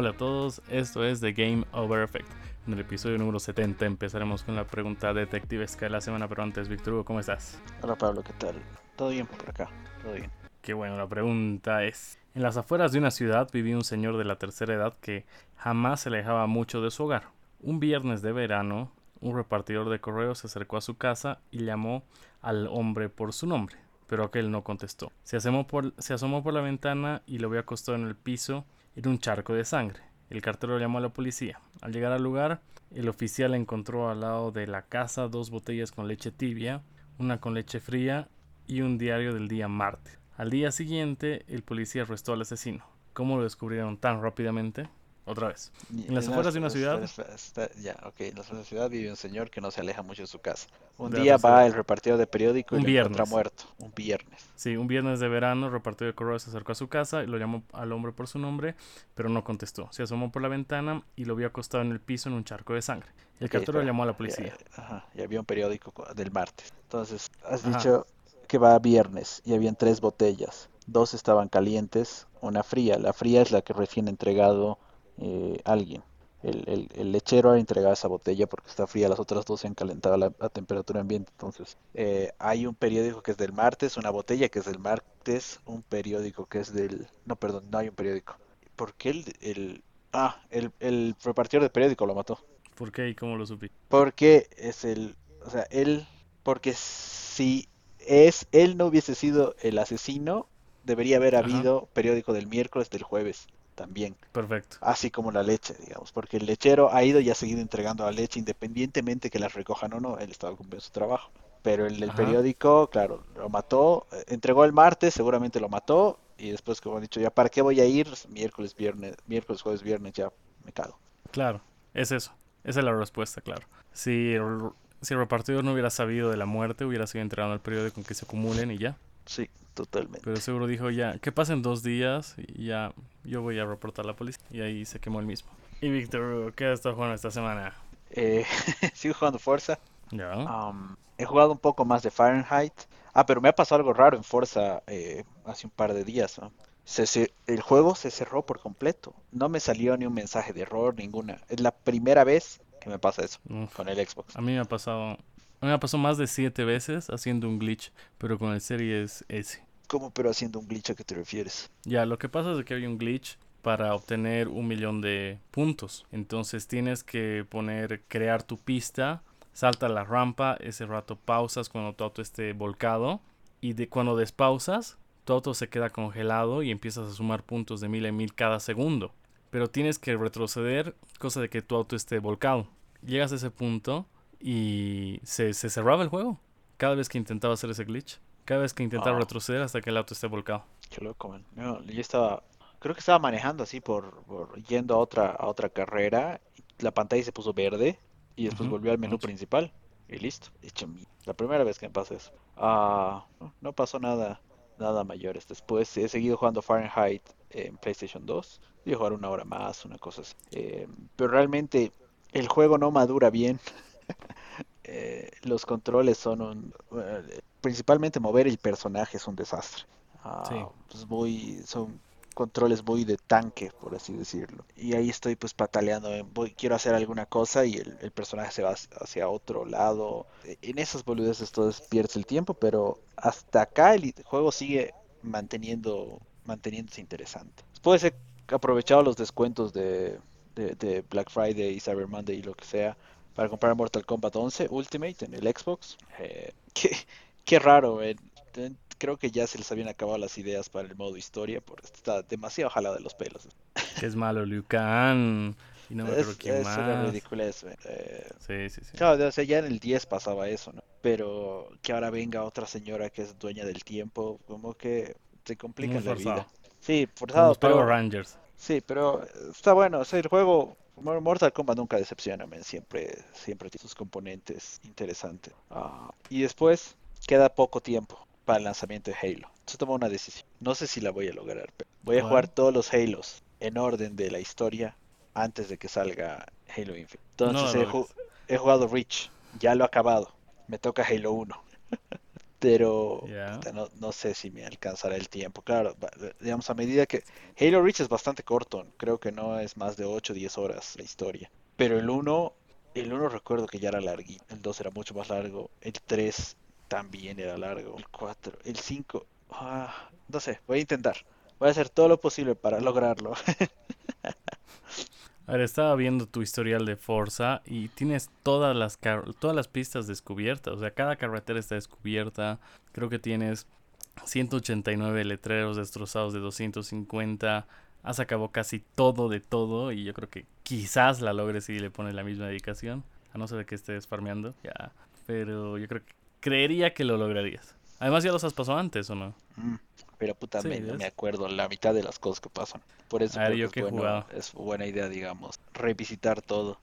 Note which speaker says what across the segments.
Speaker 1: Hola a todos, esto es The Game Over Effect. En el episodio número 70 empezaremos con la pregunta detectivesca de la semana, pero antes, Víctor Hugo, ¿cómo estás?
Speaker 2: Hola Pablo, ¿qué tal? Todo bien por acá, todo bien.
Speaker 1: Qué bueno, la pregunta es, en las afueras de una ciudad vivía un señor de la tercera edad que jamás se alejaba mucho de su hogar. Un viernes de verano, un repartidor de correos se acercó a su casa y llamó al hombre por su nombre, pero aquel no contestó. Se asomó por, se asomó por la ventana y lo vio acostado en el piso en un charco de sangre. El cartero llamó a la policía. Al llegar al lugar, el oficial encontró al lado de la casa dos botellas con leche tibia, una con leche fría y un diario del día martes. Al día siguiente, el policía arrestó al asesino. ¿Cómo lo descubrieron tan rápidamente? Otra vez. En las afueras de una ciudad.
Speaker 2: ya, ok. En las afueras de una ciudad vive un señor que no se aleja mucho de su casa. Un día va el repartidor de periódico y
Speaker 1: un
Speaker 2: lo
Speaker 1: viernes.
Speaker 2: encuentra muerto. Un viernes.
Speaker 1: Sí, un viernes de verano, el repartidor de correos se acercó a su casa y lo llamó al hombre por su nombre, pero no contestó. Se asomó por la ventana y lo vio acostado en el piso en un charco de sangre. El
Speaker 2: Ok,
Speaker 1: cartero
Speaker 2: espera,
Speaker 1: llamó a la
Speaker 2: ya-
Speaker 1: policía.
Speaker 2: ajá, y había un periódico co- del martes. Entonces, has
Speaker 1: Ajá.
Speaker 2: dicho que va viernes y habían tres botellas. Dos estaban calientes, una fría. La fría es la que recién ha entregado eh, alguien. El, el- el lechero ha entregado esa botella porque está fría, las otras dos se han calentado a, la, a temperatura ambiente. Entonces, eh, hay un periódico que es del martes, una botella que es del martes, un periódico que es del... No, perdón, no hay un periódico. ¿Por qué el... el... Ah, el, el repartidor de periódico lo mató.
Speaker 1: ¿Por qué y cómo lo supí?
Speaker 2: Porque es el, o sea, él, porque si es, él no hubiese sido el asesino, debería haber
Speaker 1: Ajá.
Speaker 2: habido periódico del miércoles, del jueves también,
Speaker 1: Perfecto.
Speaker 2: así como la leche, digamos, porque el lechero ha ido y ha seguido entregando la leche independientemente que la recojan o no, él estaba cumpliendo su trabajo. Pero el del periódico, claro, lo mató, eh, entregó el martes, seguramente lo mató, y después, como han dicho, ya, ¿para qué voy a ir? Miércoles, viernes, miércoles, jueves, viernes, ya me cago.
Speaker 1: Claro, es eso. Esa es la respuesta, claro. Si el, si el repartidor no hubiera sabido de la muerte, hubiera seguido entregando al periódico en que se acumulen y ya.
Speaker 2: Sí, totalmente.
Speaker 1: Pero seguro dijo ya, que pasen dos días y ya yo voy a reportar a la policía. Y ahí se quemó el mismo. Y Víctor, ¿qué has estado jugando esta semana?
Speaker 2: Eh, sigo jugando Forza.
Speaker 1: Ya.
Speaker 2: He jugado un poco más de Fahrenheit. Ah, pero me ha pasado algo raro en Forza eh, hace un par de días. ¿no? Se el juego se cerró por completo. No me salió ni un mensaje de error, ninguna. Es la primera vez que me pasa eso
Speaker 1: Uf.
Speaker 2: con el Xbox.
Speaker 1: A mí me ha pasado. Me pasado más de siete veces haciendo un glitch, pero con el Series S.
Speaker 2: ¿Cómo pero haciendo un glitch a qué te refieres?
Speaker 1: Ya, lo que pasa es que hay un glitch para obtener un millón de puntos. Entonces tienes que poner, crear tu pista, salta la rampa, ese rato pausas cuando tu auto esté volcado y de cuando despausas, tu auto se queda congelado y empiezas a sumar puntos de mil en mil cada segundo. Pero tienes que retroceder, cosa de que tu auto esté volcado. Llegas a ese punto y se, se cerraba el juego. Cada vez que intentaba hacer ese glitch. Cada vez que intentaba
Speaker 2: Ah.
Speaker 1: retroceder hasta que el auto esté volcado.
Speaker 2: Qué loco, man. No, yo estaba, creo que estaba manejando así por, por yendo a otra, a otra carrera. La pantalla se puso verde y después volvió al menú principal y listo. Hecho mi- La primera vez que me pasa eso. Ah, no, no pasó nada, nada mayores. Después he seguido jugando Fahrenheit en PlayStation 2. Voy a jugar una hora más, una cosa así. Eh, pero realmente el juego no madura bien. Eh, los controles son un, eh, principalmente mover el personaje es un desastre. Ah,
Speaker 1: Sí.
Speaker 2: pues muy, son controles muy de tanque, por así decirlo. Y ahí estoy pues pataleando, en, voy, quiero hacer alguna cosa y el, el personaje se va hacia- otro lado. E- En esas boludeces todo es- pierdes el tiempo, pero hasta acá el juego sigue manteniendo, manteniéndose interesante. Después he aprovechado los descuentos de, de, de Black Friday y Cyber Monday y lo que sea para comprar Mortal Kombat 11 Ultimate en el Xbox. Eh, qué, qué raro, eh. Creo que ya se les habían acabado las ideas para el modo historia, porque está demasiado jalado de los pelos.
Speaker 1: es malo Liu Kang y no me
Speaker 2: Es, es una
Speaker 1: más.
Speaker 2: ridiculez. eh.
Speaker 1: Sí, sí, sí.
Speaker 2: Claro, o sea, ya en el 10 pasaba eso, ¿no? Pero que ahora venga otra señora que es dueña del tiempo, como que se complica
Speaker 1: Muy
Speaker 2: la vida.
Speaker 1: forzado.
Speaker 2: Sí,
Speaker 1: Como
Speaker 2: forzado,
Speaker 1: los Power
Speaker 2: pero
Speaker 1: Rangers.
Speaker 2: sí, pero está bueno. O sea, el juego Mortal Kombat nunca decepciona, man, Siempre, siempre tiene sus componentes interesantes. Ah, y después queda poco tiempo para el lanzamiento de Halo. Entonces tomé una decisión. No sé si la voy a lograr, pero voy a jugar todos los Halos en orden de la historia antes de que salga Halo Infinite. Entonces
Speaker 1: No
Speaker 2: he jugado Reach, ya lo he acabado. Me toca Halo 1. pero no, no sé si me alcanzará el tiempo. Claro, va- digamos, a medida que Halo Reach es bastante corto, creo que no es más de 8 o 10 horas la historia. Pero el uno el uno recuerdo que ya era larguito, el 2 era mucho más largo, el 3 también era largo, el 4, el 5, ah, no sé, voy a intentar. Voy a hacer todo lo posible para lograrlo.
Speaker 1: A ver, estaba viendo tu historial de Forza y tienes todas las todas las pistas descubiertas. O sea, cada carretera está descubierta. Creo que tienes 189 letreros destrozados de 250. Has acabado casi todo de todo y yo creo que quizás la logres si le pones la misma dedicación. A no ser que estés farmeando. Ya. Pero yo creo que creería que lo lograrías. Además ya los has pasado antes, ¿o no?
Speaker 2: Mm, Pero puta,
Speaker 1: Sí,
Speaker 2: me- no me acuerdo la mitad de las cosas que pasan. Por eso
Speaker 1: A ver,
Speaker 2: creo
Speaker 1: yo
Speaker 2: que
Speaker 1: he
Speaker 2: es bueno, es buena idea, digamos, revisitar todo.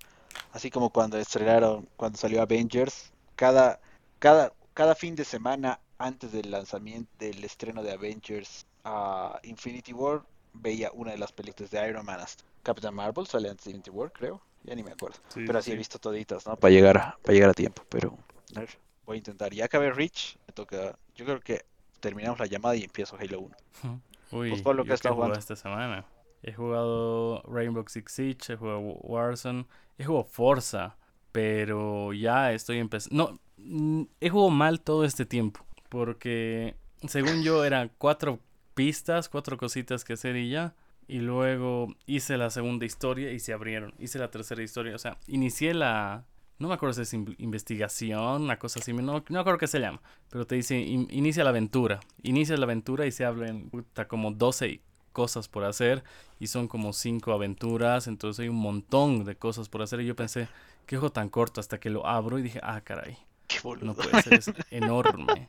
Speaker 2: Así como cuando estrenaron, cuando salió Avengers, cada, cada, cada fin de semana antes del lanzamiento del estreno de Avengers a Infinity War, veía una de las películas de Iron Man hasta Captain Marvel, sale antes de Infinity War, creo. Ya ni me acuerdo.
Speaker 1: Sí,
Speaker 2: Pero
Speaker 1: sí,
Speaker 2: así he
Speaker 1: sí.
Speaker 2: visto toditas, ¿no? Para llegar a, para llegar a tiempo. Pero a ver, voy a intentar. Ya acabé Reach, me toca. Yo creo que terminamos la llamada y empiezo Halo 1.
Speaker 1: Uy,
Speaker 2: Pues, Pablo, ¿qué
Speaker 1: jugado
Speaker 2: jugando?
Speaker 1: esta semana. He jugado Rainbow Six Siege, he jugado Warzone, he jugado Forza, pero ya estoy empezando... No, he jugado mal todo este tiempo, porque según yo eran cuatro pistas, cuatro cositas que hacer y ya. Y luego hice la segunda historia y se abrieron. Hice la tercera historia, o sea, inicié la... No me acuerdo si es in- investigación, una cosa así, no, no me acuerdo qué se llama. Pero te dice, in- inicia la aventura. Inicia la aventura y se hablan puta, como 12 cosas por hacer. Y son como 5 aventuras. Entonces hay un montón de cosas por hacer. Y yo pensé, qué juego tan corto hasta que lo abro y dije, ah, caray,
Speaker 2: Qué boludo.
Speaker 1: no puede ser, es enorme.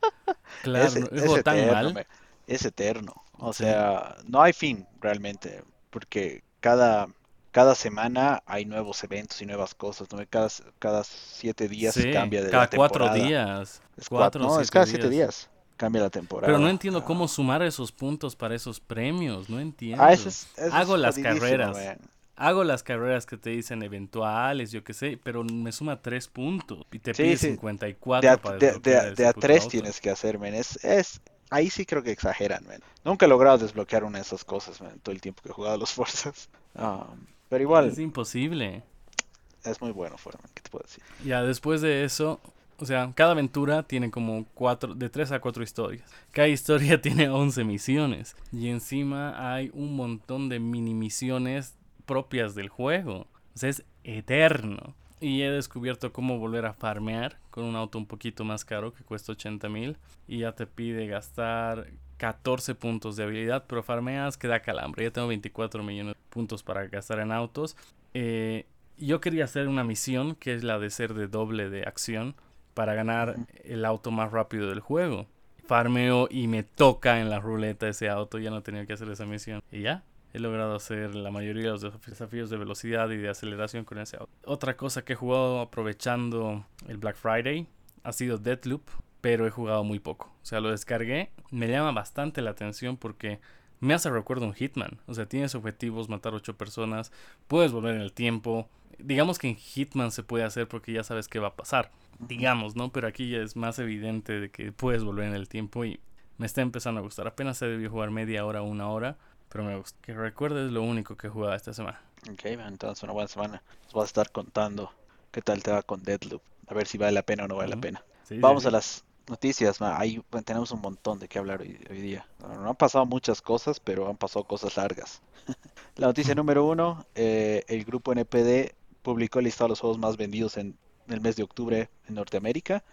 Speaker 1: Claro,
Speaker 2: Es,
Speaker 1: juego tan
Speaker 2: eterno,
Speaker 1: mal.
Speaker 2: es eterno. O sea, no hay fin realmente, porque cada, cada semana hay nuevos eventos y nuevas cosas, ¿no? Cada, cada siete días
Speaker 1: Sí,
Speaker 2: cambia de
Speaker 1: cada
Speaker 2: la
Speaker 1: cuatro días.
Speaker 2: Es
Speaker 1: cuatro
Speaker 2: no, es cada siete
Speaker 1: días.
Speaker 2: cambia la temporada.
Speaker 1: Pero no entiendo
Speaker 2: Ah.
Speaker 1: cómo sumar esos puntos para esos premios. No entiendo.
Speaker 2: Ah, eso es, eso
Speaker 1: Hago
Speaker 2: es
Speaker 1: las carreras.
Speaker 2: man.
Speaker 1: Hago las carreras que te dicen eventuales, yo qué sé, pero me suma tres puntos y te
Speaker 2: Sí,
Speaker 1: pide
Speaker 2: sí.
Speaker 1: 54
Speaker 2: De a,
Speaker 1: para
Speaker 2: de- de- a tres
Speaker 1: auto.
Speaker 2: tienes que hacer, men. Es, es, ahí sí creo que exageran, men. Nunca he logrado desbloquear una de esas cosas, men, todo el tiempo que he jugado a los Forzas. Ah, pero igual,
Speaker 1: Es imposible.
Speaker 2: es muy bueno, fuera, men, ¿qué te puedo decir?
Speaker 1: Ya después de eso, o sea, cada aventura tiene como cuatro, de tres a cuatro historias. Cada historia tiene 11 misiones. Y encima hay un montón de mini misiones propias del juego. O sea, es eterno. Y he descubierto cómo volver a farmear con un auto un poquito más caro que cuesta 80 mil. Y ya te pide gastar 14 puntos de habilidad, pero farmeas que da calambre. Ya tengo 24 millones de puntos para gastar en autos. Eh, yo quería hacer una misión que es la de ser de doble de acción para ganar el auto más rápido del juego. Farmeo y me toca en la ruleta ese auto, ya no tenía que hacer esa misión. Y ya, he logrado hacer la mayoría de los desaf- desafíos de velocidad y de aceleración con ese auto. Otra cosa que he jugado aprovechando el Black Friday ha sido Deathloop, pero he jugado muy poco. O sea, lo descargué, me llama bastante la atención porque me hace recuerdo un Hitman. O sea, tienes objetivos, matar ocho personas, puedes volver en el tiempo. Digamos que en Hitman se puede hacer porque ya sabes qué va a pasar. Digamos, ¿no? Pero aquí ya es más evidente de que puedes volver en el tiempo y me está empezando a gustar. Apenas he debido jugar media hora, una hora, pero me gusta. Que recuerdes lo único que he jugado esta semana.
Speaker 2: Ok, entonces una buena semana. Nos vas a estar contando qué tal te va con Deadloop. A ver si vale la pena o no vale la pena.
Speaker 1: Sí,
Speaker 2: Vamos
Speaker 1: sí.
Speaker 2: a las noticias. Ahí bueno, tenemos un montón de qué hablar hoy, hoy día. No, no han pasado muchas cosas, pero han pasado cosas largas. La noticia número uno, eh, el grupo NPD publicó el listado de los juegos más vendidos en el mes de octubre en Norteamérica.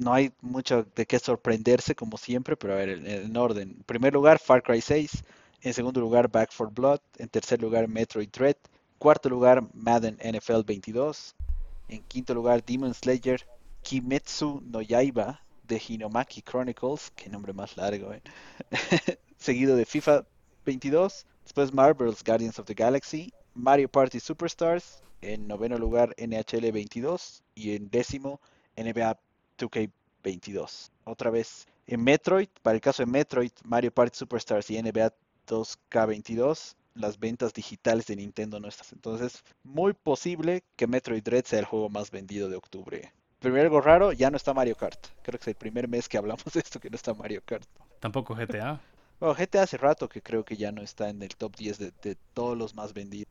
Speaker 2: No hay mucho de qué sorprenderse, como siempre, pero a ver, en, en orden. En primer lugar, Far Cry 6. En segundo lugar, Back 4 Blood. En tercer lugar, Metroid Dread. Cuarto lugar, Madden NFL 22. En quinto lugar, Demon Slayer Kimetsu no Yaiba de Hinomaki Chronicles. Qué nombre más largo, eh. Seguido de FIFA 22. Después Marvel's Guardians of the Galaxy. Mario Party Superstars. En noveno lugar, NHL 22. Y en décimo, NBA 2K22. Otra vez, en Metroid, para el caso de Metroid, Mario Party Superstars y NBA 2K22, las ventas digitales de Nintendo no están. Entonces, muy posible que Metroid Dread sea el juego más vendido de octubre Primer algo raro, ya no está Mario Kart. Creo que es el primer mes que hablamos de esto que no está Mario Kart.
Speaker 1: Tampoco GTA.
Speaker 2: Bueno, GTA hace rato que creo que ya no está en el top 10 de, de todos los más vendidos.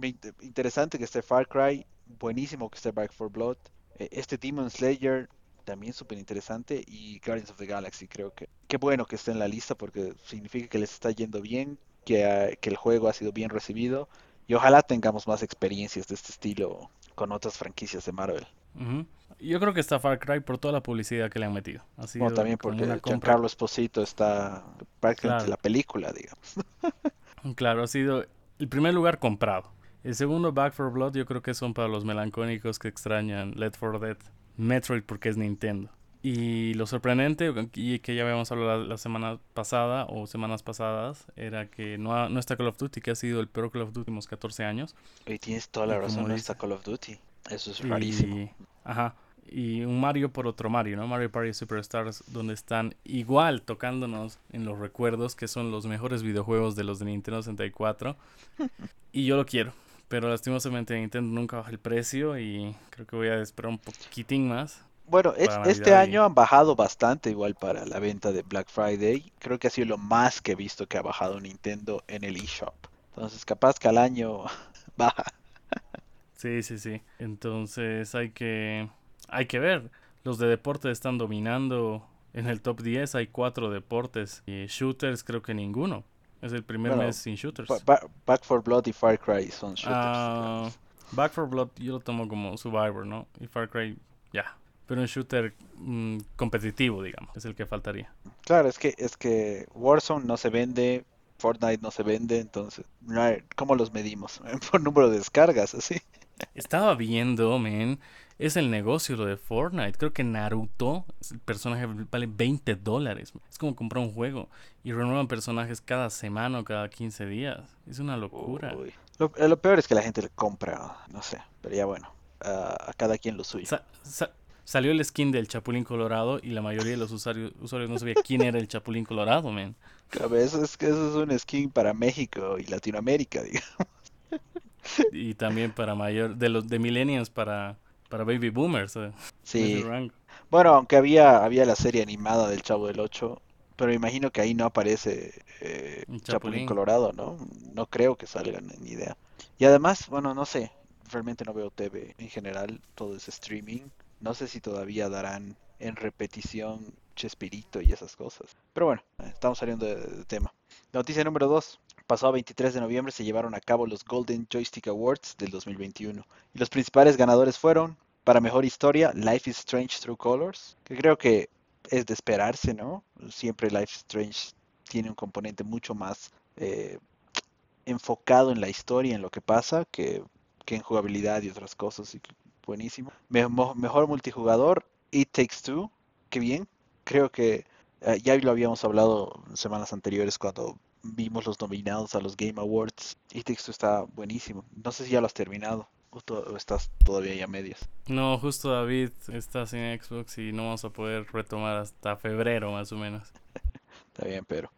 Speaker 2: Int- interesante que esté Far Cry, buenísimo que esté Back 4 Blood. Eh, este Demon Slayer también súper interesante y Guardians of the Galaxy creo que qué bueno que esté en la lista porque significa que les está yendo bien, que, ah, que el juego ha sido bien recibido y ojalá tengamos más experiencias de este estilo con otras franquicias de Marvel.
Speaker 1: Ujú. Yo creo que está Far Cry por toda la publicidad que le han metido.
Speaker 2: Bueno, también porque. Giancarlo Esposito está prácticamente
Speaker 1: Claro.
Speaker 2: la película, digamos.
Speaker 1: Claro, ha sido el primer lugar comprado. El segundo, Back for Blood, yo creo que son para los melancólicos que extrañan Left 4 Dead. Metroid porque es Nintendo. Y lo sorprendente, y que ya habíamos hablado la, semana pasada o semanas pasadas, era que no, ha- no está Call of Duty, que ha sido el peor Call of Duty en los últimos 14 años.
Speaker 2: Y tienes toda la
Speaker 1: Y
Speaker 2: razón, no está Call of Duty. Eso es rarísimo.
Speaker 1: Y, ajá. Y un Mario por otro Mario, ¿no? Mario Party Superstars, donde están igual tocándonos en los recuerdos que son los mejores videojuegos de los de Nintendo 64. y yo lo quiero. Pero lastimosamente Nintendo nunca baja el precio y creo que voy a esperar un poquitín más.
Speaker 2: Bueno, es- este
Speaker 1: y-
Speaker 2: año han bajado bastante igual para la venta de Black Friday. Creo que ha sido lo más que he visto que ha bajado Nintendo en el eShop. Entonces, capaz que al año baja.
Speaker 1: Sí, sí, sí. Entonces hay que, hay que ver. Los de deporte están dominando. En el top 10 hay cuatro deportes. Y shooters creo que ninguno. Es el primer
Speaker 2: Bueno,
Speaker 1: mes sin shooters.
Speaker 2: Ba- Ba- Back for Blood y Far Cry son shooters.
Speaker 1: Ah. Back 4 Blood yo lo tomo como Survivor, ¿no? Y Far Cry, ya. Pero un shooter mm, competitivo, digamos, es el que faltaría.
Speaker 2: Claro, es que, es que Warzone no se vende, Fortnite no se vende, entonces, ¿cómo los medimos? Por número de descargas, así.
Speaker 1: Estaba viendo, men, es el negocio lo de Fortnite. Creo que Naruto, el personaje vale 20 dólares. Es como comprar un juego y renuevan personajes cada semana o cada 15 días. Es una locura.
Speaker 2: Uy. Lo, eh, lo peor es que la gente le compra, no sé, pero ya bueno, ah, a cada quien lo suyo.
Speaker 1: Sa- sa- salió el skin del Chapulín Colorado y la mayoría de los usuarios, usuarios no sabía quién era el Chapulín Colorado, men.
Speaker 2: Claro, Eso es, que eso es un skin para México y Latinoamérica, digamos.
Speaker 1: Y también para mayor de los de millennials para para baby boomers eh,
Speaker 2: Sí. Bueno, aunque había, había la serie animada del Chavo del Ocho, pero imagino que ahí no aparece eh, Chapulín. Colorado, ¿no? No creo que salgan ni idea. Y además, bueno, no sé, realmente no veo TV en general, todo es streaming. No sé si todavía darán en repetición Chespirito y esas cosas. Pero bueno, eh, estamos saliendo de, de tema. Noticia número 2. Pasado 23 de noviembre se llevaron a cabo los Golden Joystick Awards del 2021. Y los principales ganadores fueron, para mejor historia, Life is Strange Through Colors, que creo que es de esperarse, ¿no? Siempre Life is Strange tiene un componente mucho más eh, enfocado en la historia, en lo que pasa, que, que en jugabilidad y otras cosas. buenísimo. Me- mo- mejor multijugador, It Takes Two, qué bien. Creo que eh, ya lo habíamos hablado semanas anteriores cuando vimos los nominados a los Game Awards. Takes Two está buenísimo. No sé si ya lo has terminado o, to- o estás todavía ya a medias.
Speaker 1: No, justo David está sin Xbox y no vamos a poder retomar hasta febrero más o menos.
Speaker 2: Está bien, pero.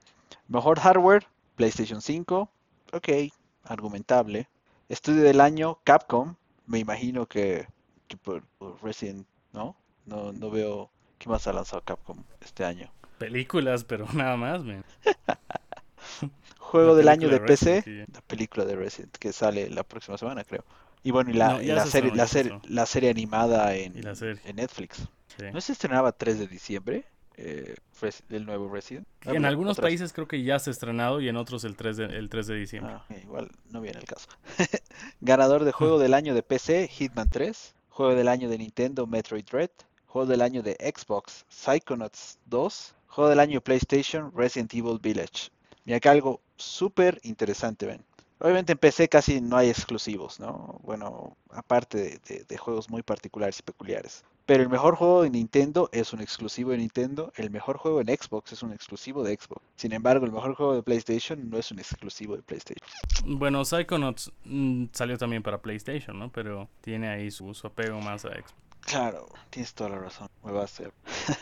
Speaker 2: Mejor hardware, PlayStation 5. Ok, argumentable. Estudio del año, Capcom. Me imagino que, que por, por Resident, ¿no? ¿no? No veo qué más ha lanzado Capcom este año.
Speaker 1: Películas, pero nada más, man.
Speaker 2: Juego del año de
Speaker 1: de Resident
Speaker 2: PC,
Speaker 1: que-
Speaker 2: la película de Resident que sale la próxima semana, creo. Y bueno, y la,
Speaker 1: No,
Speaker 2: y la
Speaker 1: se
Speaker 2: serie, la
Speaker 1: ya se
Speaker 2: serie,
Speaker 1: estrenó.
Speaker 2: la serie animada en,
Speaker 1: la serie.
Speaker 2: en Netflix.
Speaker 1: Sí.
Speaker 2: ¿No se estrenaba 3 de diciembre? Eh, Res- el nuevo Resident. Ah,
Speaker 1: En algunos
Speaker 2: otras-
Speaker 1: países creo que ya se ha estrenado y en otros el 3 de, el 3 de diciembre.
Speaker 2: Ah, igual no viene el caso. Ganador de juego del año de PC, Hitman 3. Juego del año de Nintendo, Metroid Dread. Juego del año de Xbox, Psychonauts 2. Juego del año de PlayStation, Resident Evil Village. Mira acá algo súper interesante, ven. Obviamente en PC casi no hay exclusivos, ¿no? Bueno, aparte de, de- de juegos muy particulares y peculiares. Pero el mejor juego de Nintendo es un exclusivo de Nintendo. El mejor juego en Xbox es un exclusivo de Xbox. Sin embargo, el mejor juego de PlayStation no es un exclusivo de PlayStation.
Speaker 1: Bueno, Psychonauts mm, salió también para PlayStation, ¿no? Pero tiene ahí su, su apego más a Xbox.
Speaker 2: Claro, tienes toda la razón. Me va a hacer.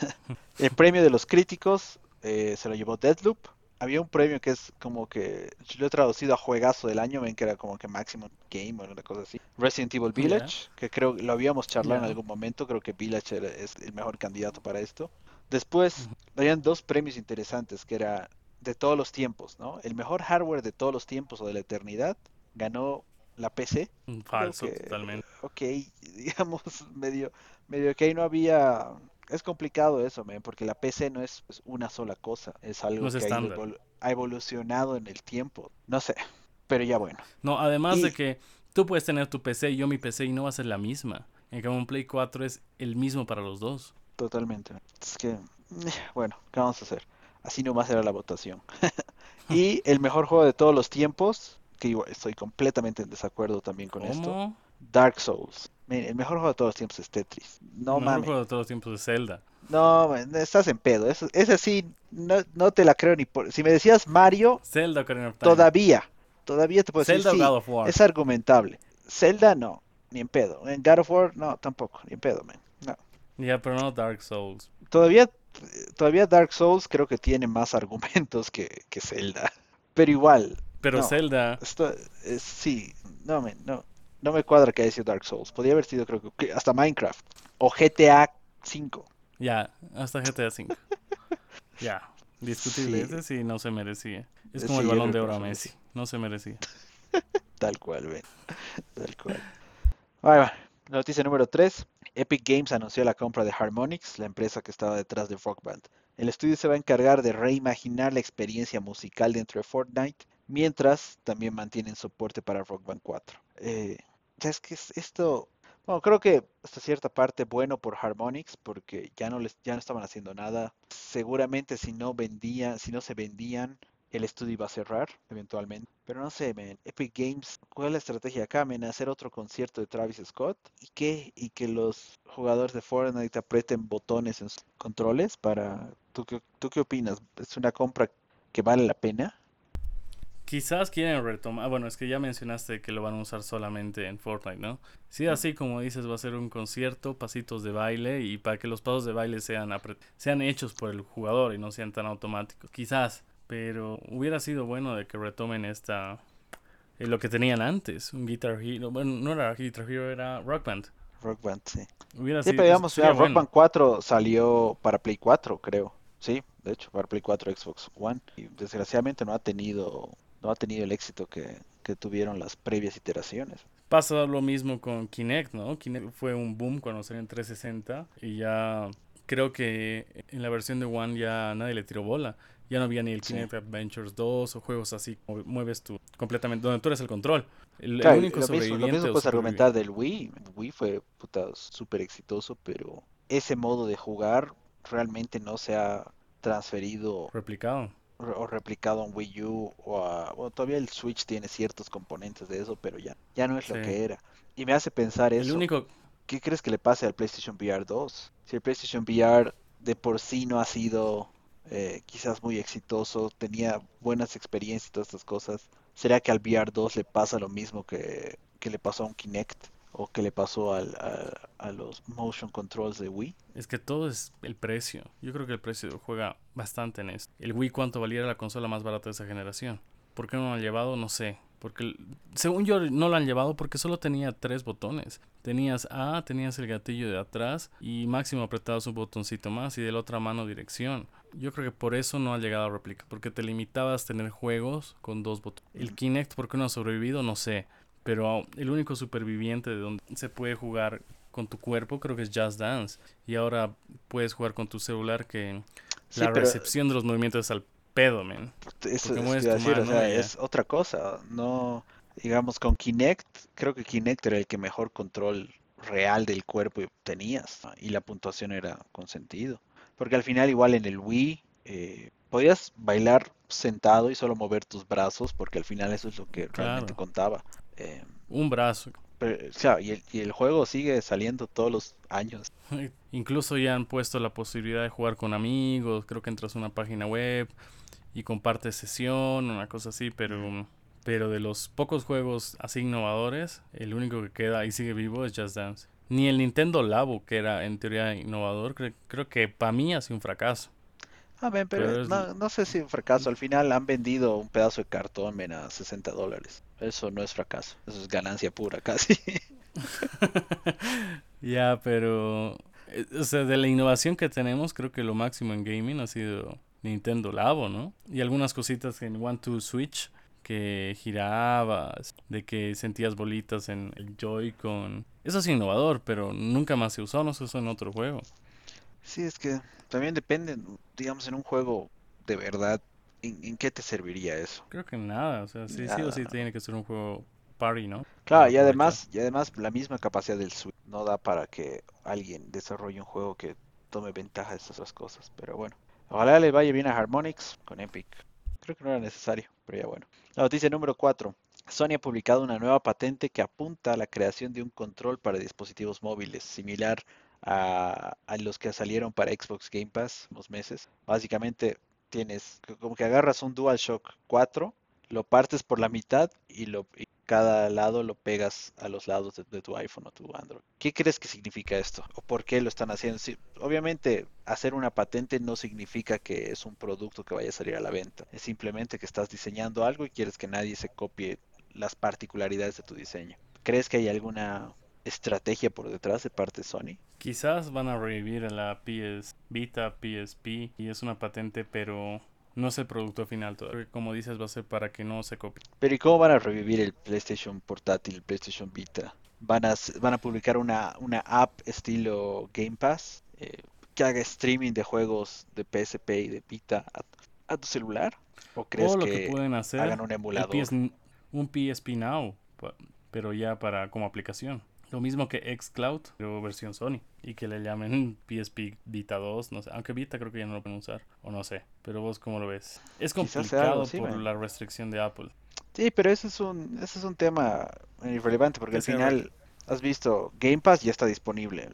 Speaker 2: el premio de los críticos eh, se lo llevó Deadloop. Había un premio que es como que yo lo he traducido a juegazo del año, ven que era como que Maximum Game o una cosa así. Resident Evil Village, que creo que lo habíamos charlado en algún momento, creo que Village era- es el mejor candidato para esto. Después, habían dos premios interesantes que era de todos los tiempos, ¿no? El mejor hardware de todos los tiempos o de la eternidad ganó la PC. Creo
Speaker 1: Falso,
Speaker 2: que,
Speaker 1: totalmente.
Speaker 2: ok, digamos, medio, medio que ahí no había... Es complicado eso, man, porque la PC no es pues, una sola cosa, es algo
Speaker 1: No es
Speaker 2: que ha, evolucionado en el tiempo. No sé, pero ya bueno,
Speaker 1: No, además de que tú puedes tener tu PC y yo mi PC y no va a ser la misma. En cambio, un Play 4 es el mismo para los dos.
Speaker 2: totalmente. Es que, bueno, ¿qué vamos a hacer? Así nomás era la votación. Y el mejor juego de todos los tiempos, que igual estoy completamente en desacuerdo también con esto. Dark Souls. El mejor juego de todos los tiempos es Tetris. No
Speaker 1: el mejor
Speaker 2: mames.
Speaker 1: juego de todos los tiempos de Zelda.
Speaker 2: No, man, estás en pedo. Eso- Ese sí, no, no te la creo ni por... Si me decías Mario,
Speaker 1: Zelda Ocarina of Time.
Speaker 2: todavía, todavía te puedo decir
Speaker 1: Zelda
Speaker 2: sí,
Speaker 1: God of War.
Speaker 2: es argumentable. Zelda no, ni en pedo. En God of War no, tampoco, ni en pedo, man. No.
Speaker 1: Ya, pero no Dark Souls.
Speaker 2: Todavía, todavía Dark Souls creo que tiene más argumentos que, que Zelda. Pero igual,
Speaker 1: Pero
Speaker 2: No.
Speaker 1: Zelda,
Speaker 2: esto es- sí, no, man, no, no me cuadra que haya sido Dark Souls. Podría haber sido creo que hasta Minecraft o GTA 5.
Speaker 1: ya, hasta GTA V. ya, discutible.
Speaker 2: Sí.
Speaker 1: Ese sí no se merecía. Es
Speaker 2: Sí,
Speaker 1: como el balón de oro a. Messi. No se merecía.
Speaker 2: Tal cual, ven. Tal cual. Ahí va. Noticia número 3. Epic Games anunció la compra de Harmonix, la empresa que estaba detrás de Rock Band. El estudio se va a encargar de reimaginar la experiencia musical dentro de Fortnite, mientras también mantienen soporte para Rock Band 4. Eh, ya es que es- esto, bueno, creo que hasta cierta parte bueno por Harmonix, porque ya no les, ya no estaban haciendo nada. Seguramente si no vendían, si no se vendían, el estudio iba a cerrar eventualmente. Pero no sé, man, Epic Games, ¿cuál es la estrategia acá, man? Hacer otro concierto de Travis Scott y qué, y que los jugadores de Fortnite aprieten botones en sus controles para... ¿Tú qué, tú qué opinas? ¿Es una compra que vale la pena?
Speaker 1: Quizás quieren retomar. Bueno, es que ya mencionaste que lo van a usar solamente en Fortnite, ¿no? Sí, así como dices, va a ser un concierto, pasitos de baile y para que los pasos de baile sean, sean hechos por el jugador y no sean tan automáticos. Quizás, pero hubiera sido bueno de que retomen esta. eh, lo que tenían antes, un Guitar Hero. Bueno, no era Guitar Hero, era Rock Band.
Speaker 2: Rock Band, sí.
Speaker 1: Hubiera
Speaker 2: Sí,
Speaker 1: sido.
Speaker 2: pero digamos, Rock
Speaker 1: bueno.
Speaker 2: Band 4 salió para Play 4, creo. Sí, de hecho, para Play 4, Xbox One. Y desgraciadamente no ha tenido, no ha tenido el éxito que, que tuvieron las previas iteraciones.
Speaker 1: Pasa lo mismo con Kinect, ¿no? Kinect fue un boom cuando salió en 360 y ya creo que en la versión de One ya nadie le tiró bola. Ya no había ni el
Speaker 2: Sí.
Speaker 1: Kinect Adventures 2 o juegos así como mueves tú completamente, donde tú eres el control. El, el único
Speaker 2: lo mismo, lo mismo puedes argumentar del Wii. Wii fue puta súper exitoso, pero ese modo de jugar realmente no se ha transferido
Speaker 1: replicado.
Speaker 2: O replicado en Wii U o a... Bueno, todavía el Switch tiene ciertos componentes de eso, pero ya, ya no es lo que era. Y me hace pensar
Speaker 1: El
Speaker 2: eso.
Speaker 1: único
Speaker 2: ¿Qué crees que le pase al PlayStation VR 2? Si el PlayStation VR de por sí no ha sido eh, quizás muy exitoso, tenía buenas experiencias y todas estas cosas, ¿será que al VR 2 le pasa lo mismo que, que le pasó a un Kinect? ¿O que le pasó al- a, a los motion controls de Wii?
Speaker 1: es que todo es el precio. Yo creo que el precio juega bastante en esto. El Wii cuánto valiera la consola más barata de esa generación. ¿Por qué no lo han llevado? No sé. Porque según yo no lo han llevado porque solo tenía tres botones. Tenías A, tenías el gatillo de atrás y máximo apretabas un botoncito más y de la otra mano dirección. Yo creo que por eso no ha llegado a réplica, porque te limitabas a tener juegos con dos botones. El Kinect, ¿por qué no ha sobrevivido? No sé. Pero el único superviviente de donde se puede jugar con tu cuerpo creo que es Just Dance. Y ahora puedes jugar con tu celular que
Speaker 2: Sí,
Speaker 1: la recepción de los movimientos es al pedo, man.
Speaker 2: eso es, o sea, es otra cosa. No, digamos, con Kinect, creo que Kinect era el que mejor control real del cuerpo tenías ¿no? y la puntuación era con sentido. Porque al final igual en el Wii eh, podías bailar sentado y solo mover tus brazos porque al final eso es lo que realmente contaba. Eh,
Speaker 1: Un brazo.
Speaker 2: pero, claro, y el, y el juego sigue saliendo todos los años.
Speaker 1: Incluso ya han puesto la posibilidad de jugar con amigos. Creo que entras a una página web y compartes sesión, una cosa así, pero, pero de los pocos juegos así innovadores, el único que queda y sigue vivo es Just Dance. Ni el Nintendo Labo, que era en teoría innovador, cre- creo que para mí ha sido un fracaso.
Speaker 2: A ver, pero, no, no, sé si fracaso. Al final han vendido un pedazo de cartón a 60 dólares. Eso no es fracaso. Eso es ganancia pura casi.
Speaker 1: ya, pero... Eh, o sea, de la innovación que tenemos, creo que lo máximo en gaming ha sido Nintendo Labo, ¿no? Y algunas cositas en One to Switch que girabas, de que sentías bolitas en el Joy-Con. Eso es innovador, pero nunca más se usó, no se usó en otro juego.
Speaker 2: Sí, es que también depende, digamos, en un juego de verdad, ¿en, qué te serviría eso?
Speaker 1: Creo que nada, o sea, sí, sí o sí tiene que ser un juego party, ¿no?
Speaker 2: Claro, y además, y además la misma capacidad del Switch no da para que alguien desarrolle un juego que tome ventaja de esas cosas, pero bueno. Ojalá le vaya bien a Harmonix con Epic. Creo que no era necesario, pero ya bueno. La noticia número 4. Sony ha publicado una nueva patente que apunta a la creación de un control para dispositivos móviles, similar a, los que salieron para Xbox Game Pass unos meses. Básicamente tienes como que agarras un DualShock 4, lo partes por la mitad y, lo, cada lado lo pegas a los lados de, tu iPhone o tu Android. ¿Qué crees que significa esto? ¿O por qué lo están haciendo? obviamente, hacer una patente no significa que es un producto que vaya a salir a la venta. Es simplemente que estás diseñando algo y quieres que nadie se copie las particularidades de tu diseño. ¿Crees que hay alguna estrategia por detrás de parte de Sony?
Speaker 1: Quizás van a revivir la PS Vita, PSP y es una patente, pero no es el producto final todavía. Como dices, va a ser para que no se copie.
Speaker 2: Pero ¿y cómo van a revivir el PlayStation portátil, el PlayStation Vita? ¿Van a, van a publicar una, una app estilo Game Pass eh, que haga streaming de juegos de PSP y de Vita a, tu celular? ¿O crees que, pueden hacer hagan un emulador?
Speaker 1: un PSP Now, pero ya para como aplicación. Lo mismo que Xcloud, pero versión Sony. Y que le llamen PSP Vita 2, no sé. Aunque Vita creo que ya no lo pueden usar, o no sé. Pero vos, ¿cómo lo ves? Es complicado por la restricción de Apple.
Speaker 2: Sí, pero ese es un, ese es un tema irrelevante porque al final has visto Game Pass ya está disponible.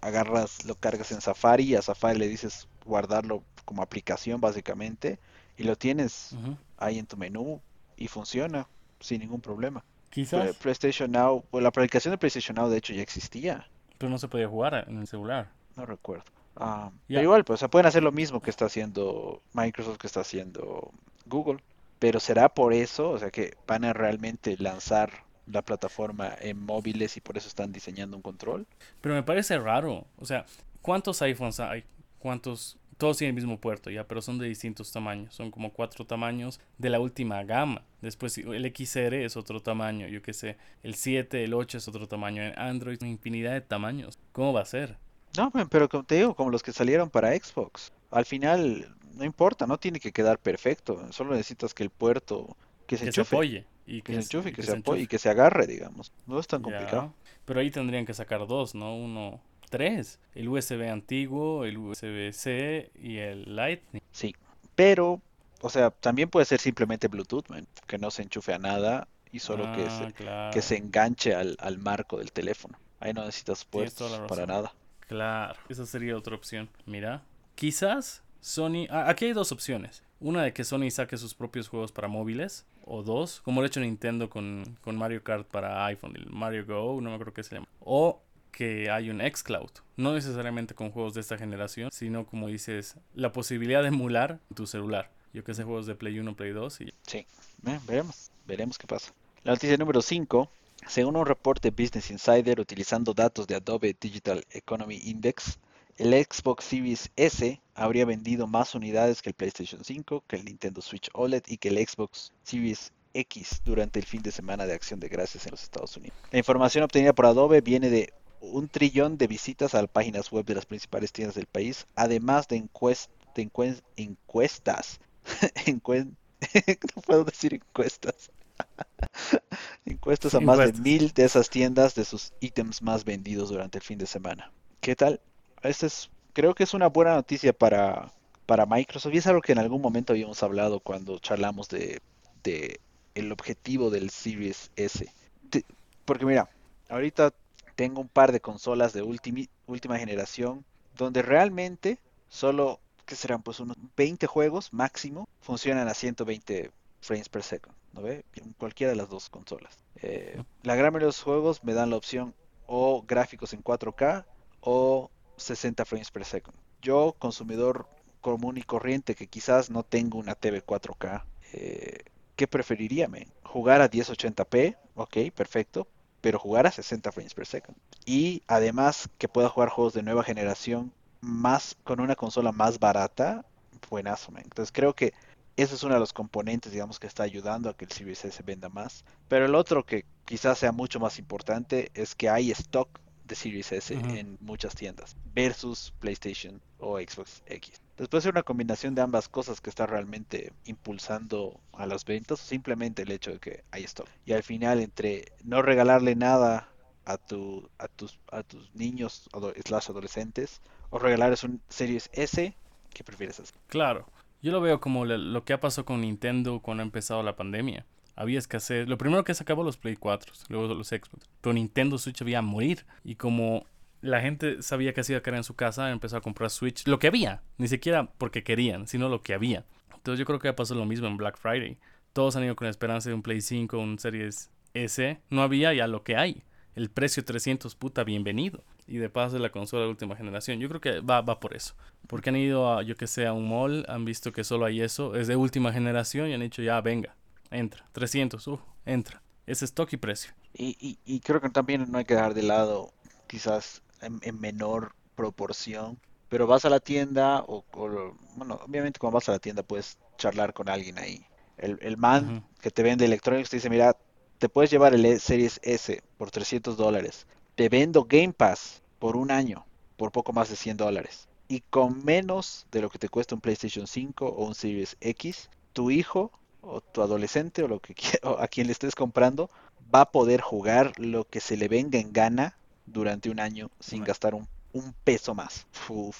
Speaker 2: Agarras, lo cargas en Safari y a Safari le dices guardarlo como aplicación básicamente y lo tienes ahí en tu menú y funciona sin ningún problema. Quizás. PlayStation Now, pues la aplicación de PlayStation Now de hecho ya existía.
Speaker 1: Pero no se podía jugar en el celular.
Speaker 2: No recuerdo. Ah, pero igual, pues, pueden hacer lo mismo que está haciendo Microsoft, que está haciendo Google. Pero será por eso, o sea, que van a realmente lanzar la plataforma en móviles y por eso están diseñando un control.
Speaker 1: Pero me parece raro. O sea, ¿cuántos iPhones hay? ¿Cuántos todos tienen el mismo puerto, ya, pero son de distintos tamaños. Son como cuatro tamaños de la última gama. Después el XR es otro tamaño, yo qué sé. El 7, el 8 es otro tamaño. En Android, una infinidad de tamaños. ¿Cómo va a ser?
Speaker 2: No, pero como te digo, como los que salieron para Xbox. Al final, no importa, no tiene que quedar perfecto. Solo necesitas que el puerto que se,
Speaker 1: que apoye.
Speaker 2: Y que, se enchufe, que, se, apoye y que se agarre, digamos. No es tan complicado.
Speaker 1: Pero ahí tendrían que sacar dos, ¿no? Uno tres, el USB antiguo, el USB-C y el Lightning.
Speaker 2: Sí, pero, o sea, también puede ser simplemente Bluetooth, que no se enchufe a nada y solo que, se, ah, que se enganche al, marco del teléfono. Ahí no necesitas puertos para nada.
Speaker 1: Claro, esa sería otra opción. Mira, quizás Sony... Ah, aquí hay dos opciones. Una de que Sony saque sus propios juegos para móviles. O dos, como lo ha hecho Nintendo con, con Mario Kart para iPhone. El Mario Go, no me acuerdo qué se llama. O que hay un xCloud. No necesariamente con juegos de esta generación, sino como dices, la posibilidad de emular tu celular. Yo que sé, juegos de Play 1, Play 2 y...
Speaker 2: Sí, veremos, veremos qué pasa. La noticia número 5. Según un reporte Business Insider utilizando datos de Adobe Digital Economy Index, el Xbox Series S habría vendido más unidades que el PlayStation 5, que el Nintendo Switch OLED y que el Xbox Series X durante el fin de semana de acción de gracias en los Estados Unidos. La información obtenida por Adobe viene de un trillón de visitas a las páginas web de las principales tiendas del país, además de, encuestas, no puedo decir encuestas, encuestas a más de mil de esas tiendas de sus ítems más vendidos durante el fin de semana. ¿Qué tal? Este es, creo que es una buena noticia para, para Microsoft y es algo que en algún momento habíamos hablado cuando charlamos de, de el objetivo del Series S. porque mira, ahorita tengo un par de consolas de última generación donde realmente solo, que serán pues unos 20 juegos máximo, funcionan a 120 frames per second, ¿no ve? En cualquiera de las dos consolas. Eh, la gran mayoría de los juegos me dan la opción o gráficos en 4K o 60 frames per second. Yo, consumidor común y corriente que quizás no tengo una TV 4K, eh, ¿qué preferiría? ¿Jugar a 1080p? Ok, perfecto. Pero jugar a 60 frames per second. Y además que pueda jugar juegos de nueva generación más con una consola más barata, buenazo, man. Entonces creo que ese es uno de los componentes, digamos, que está ayudando a que el Series S venda más. Pero el otro que quizás sea mucho más importante es que hay stock de Series S en muchas tiendas versus PlayStation o Xbox X. Después de una combinación de ambas cosas que está realmente impulsando a las ventas, simplemente el hecho de que hay stock. Y al final, entre no regalarle nada a, tu, a, tus, a tus niños slash adolescentes o regalarles un Series S, ¿qué prefieres hacer?
Speaker 1: Claro, yo lo veo como lo que ha pasado con Nintendo cuando ha empezado la pandemia. Había escasez. Lo primero que se acabó los Play 4, luego los Xbox. Pero Nintendo Switch había a morir. Y como la gente sabía que se iba en su casa, empezó a comprar Switch. Lo que había. Ni siquiera porque querían, sino lo que había. Entonces yo creo que ha pasado lo mismo en Black Friday. Todos han ido con la esperanza de un Play 5, un Series S. No había ya lo que hay. El precio 300, puta, bienvenido y de paso de la consola de última generación. Yo creo que va, va por eso. Porque han ido a, yo que sé, a un mall, han visto que solo hay eso, es de última generación y han dicho ya, venga, entra, 300, uh, entra. Ese stock y precio.
Speaker 2: Y, y, creo que también no hay que dejar de lado, quizás en, menor proporción, pero vas a la tienda o, bueno, obviamente cuando vas a la tienda puedes charlar con alguien ahí. El, el man que te vende electrónicos te dice, mira, te puedes llevar el e, Series S por 300 dólares te vendo Game Pass por un año, por poco más de 100 dólares. Y con menos de lo que te cuesta un PlayStation 5 o un Series X, tu hijo o tu adolescente o, lo que, a quien le estés comprando va a poder jugar lo que se le venga en gana durante un año sin gastar un, peso más. O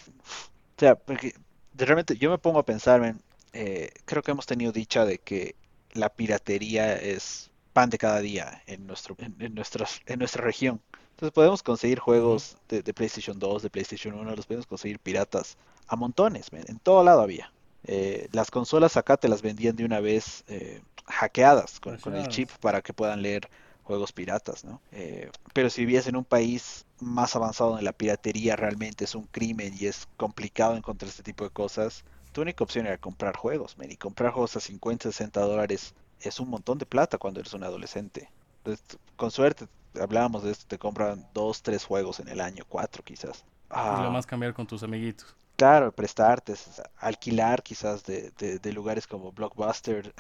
Speaker 2: sea, porque realmente yo me pongo a pensar, eh, creo que hemos tenido dicha de que la piratería es pan de cada día en, nuestro, en, nuestras, en nuestra región. Entonces podemos conseguir juegos de, PlayStation 2, de PlayStation 1, los podemos conseguir piratas a montones, en todo lado había. Eh, las consolas acá te las vendían de una vez eh, hackeadas con, el chip para que puedan leer juegos piratas, ¿no? Eh, pero si vivías en un país más avanzado en la piratería realmente es un crimen y es complicado encontrar este tipo de cosas, tu única opción era comprar juegos, y comprar juegos a 50, 60 dólares es un montón de plata cuando eres un adolescente. Entonces, con suerte hablábamos de esto, te compran dos, tres juegos en el año, cuatro quizás.
Speaker 1: y lo ah. más cambiar con tus amiguitos.
Speaker 2: Claro, prestarte, alquilar quizás de, de, lugares como Blockbuster,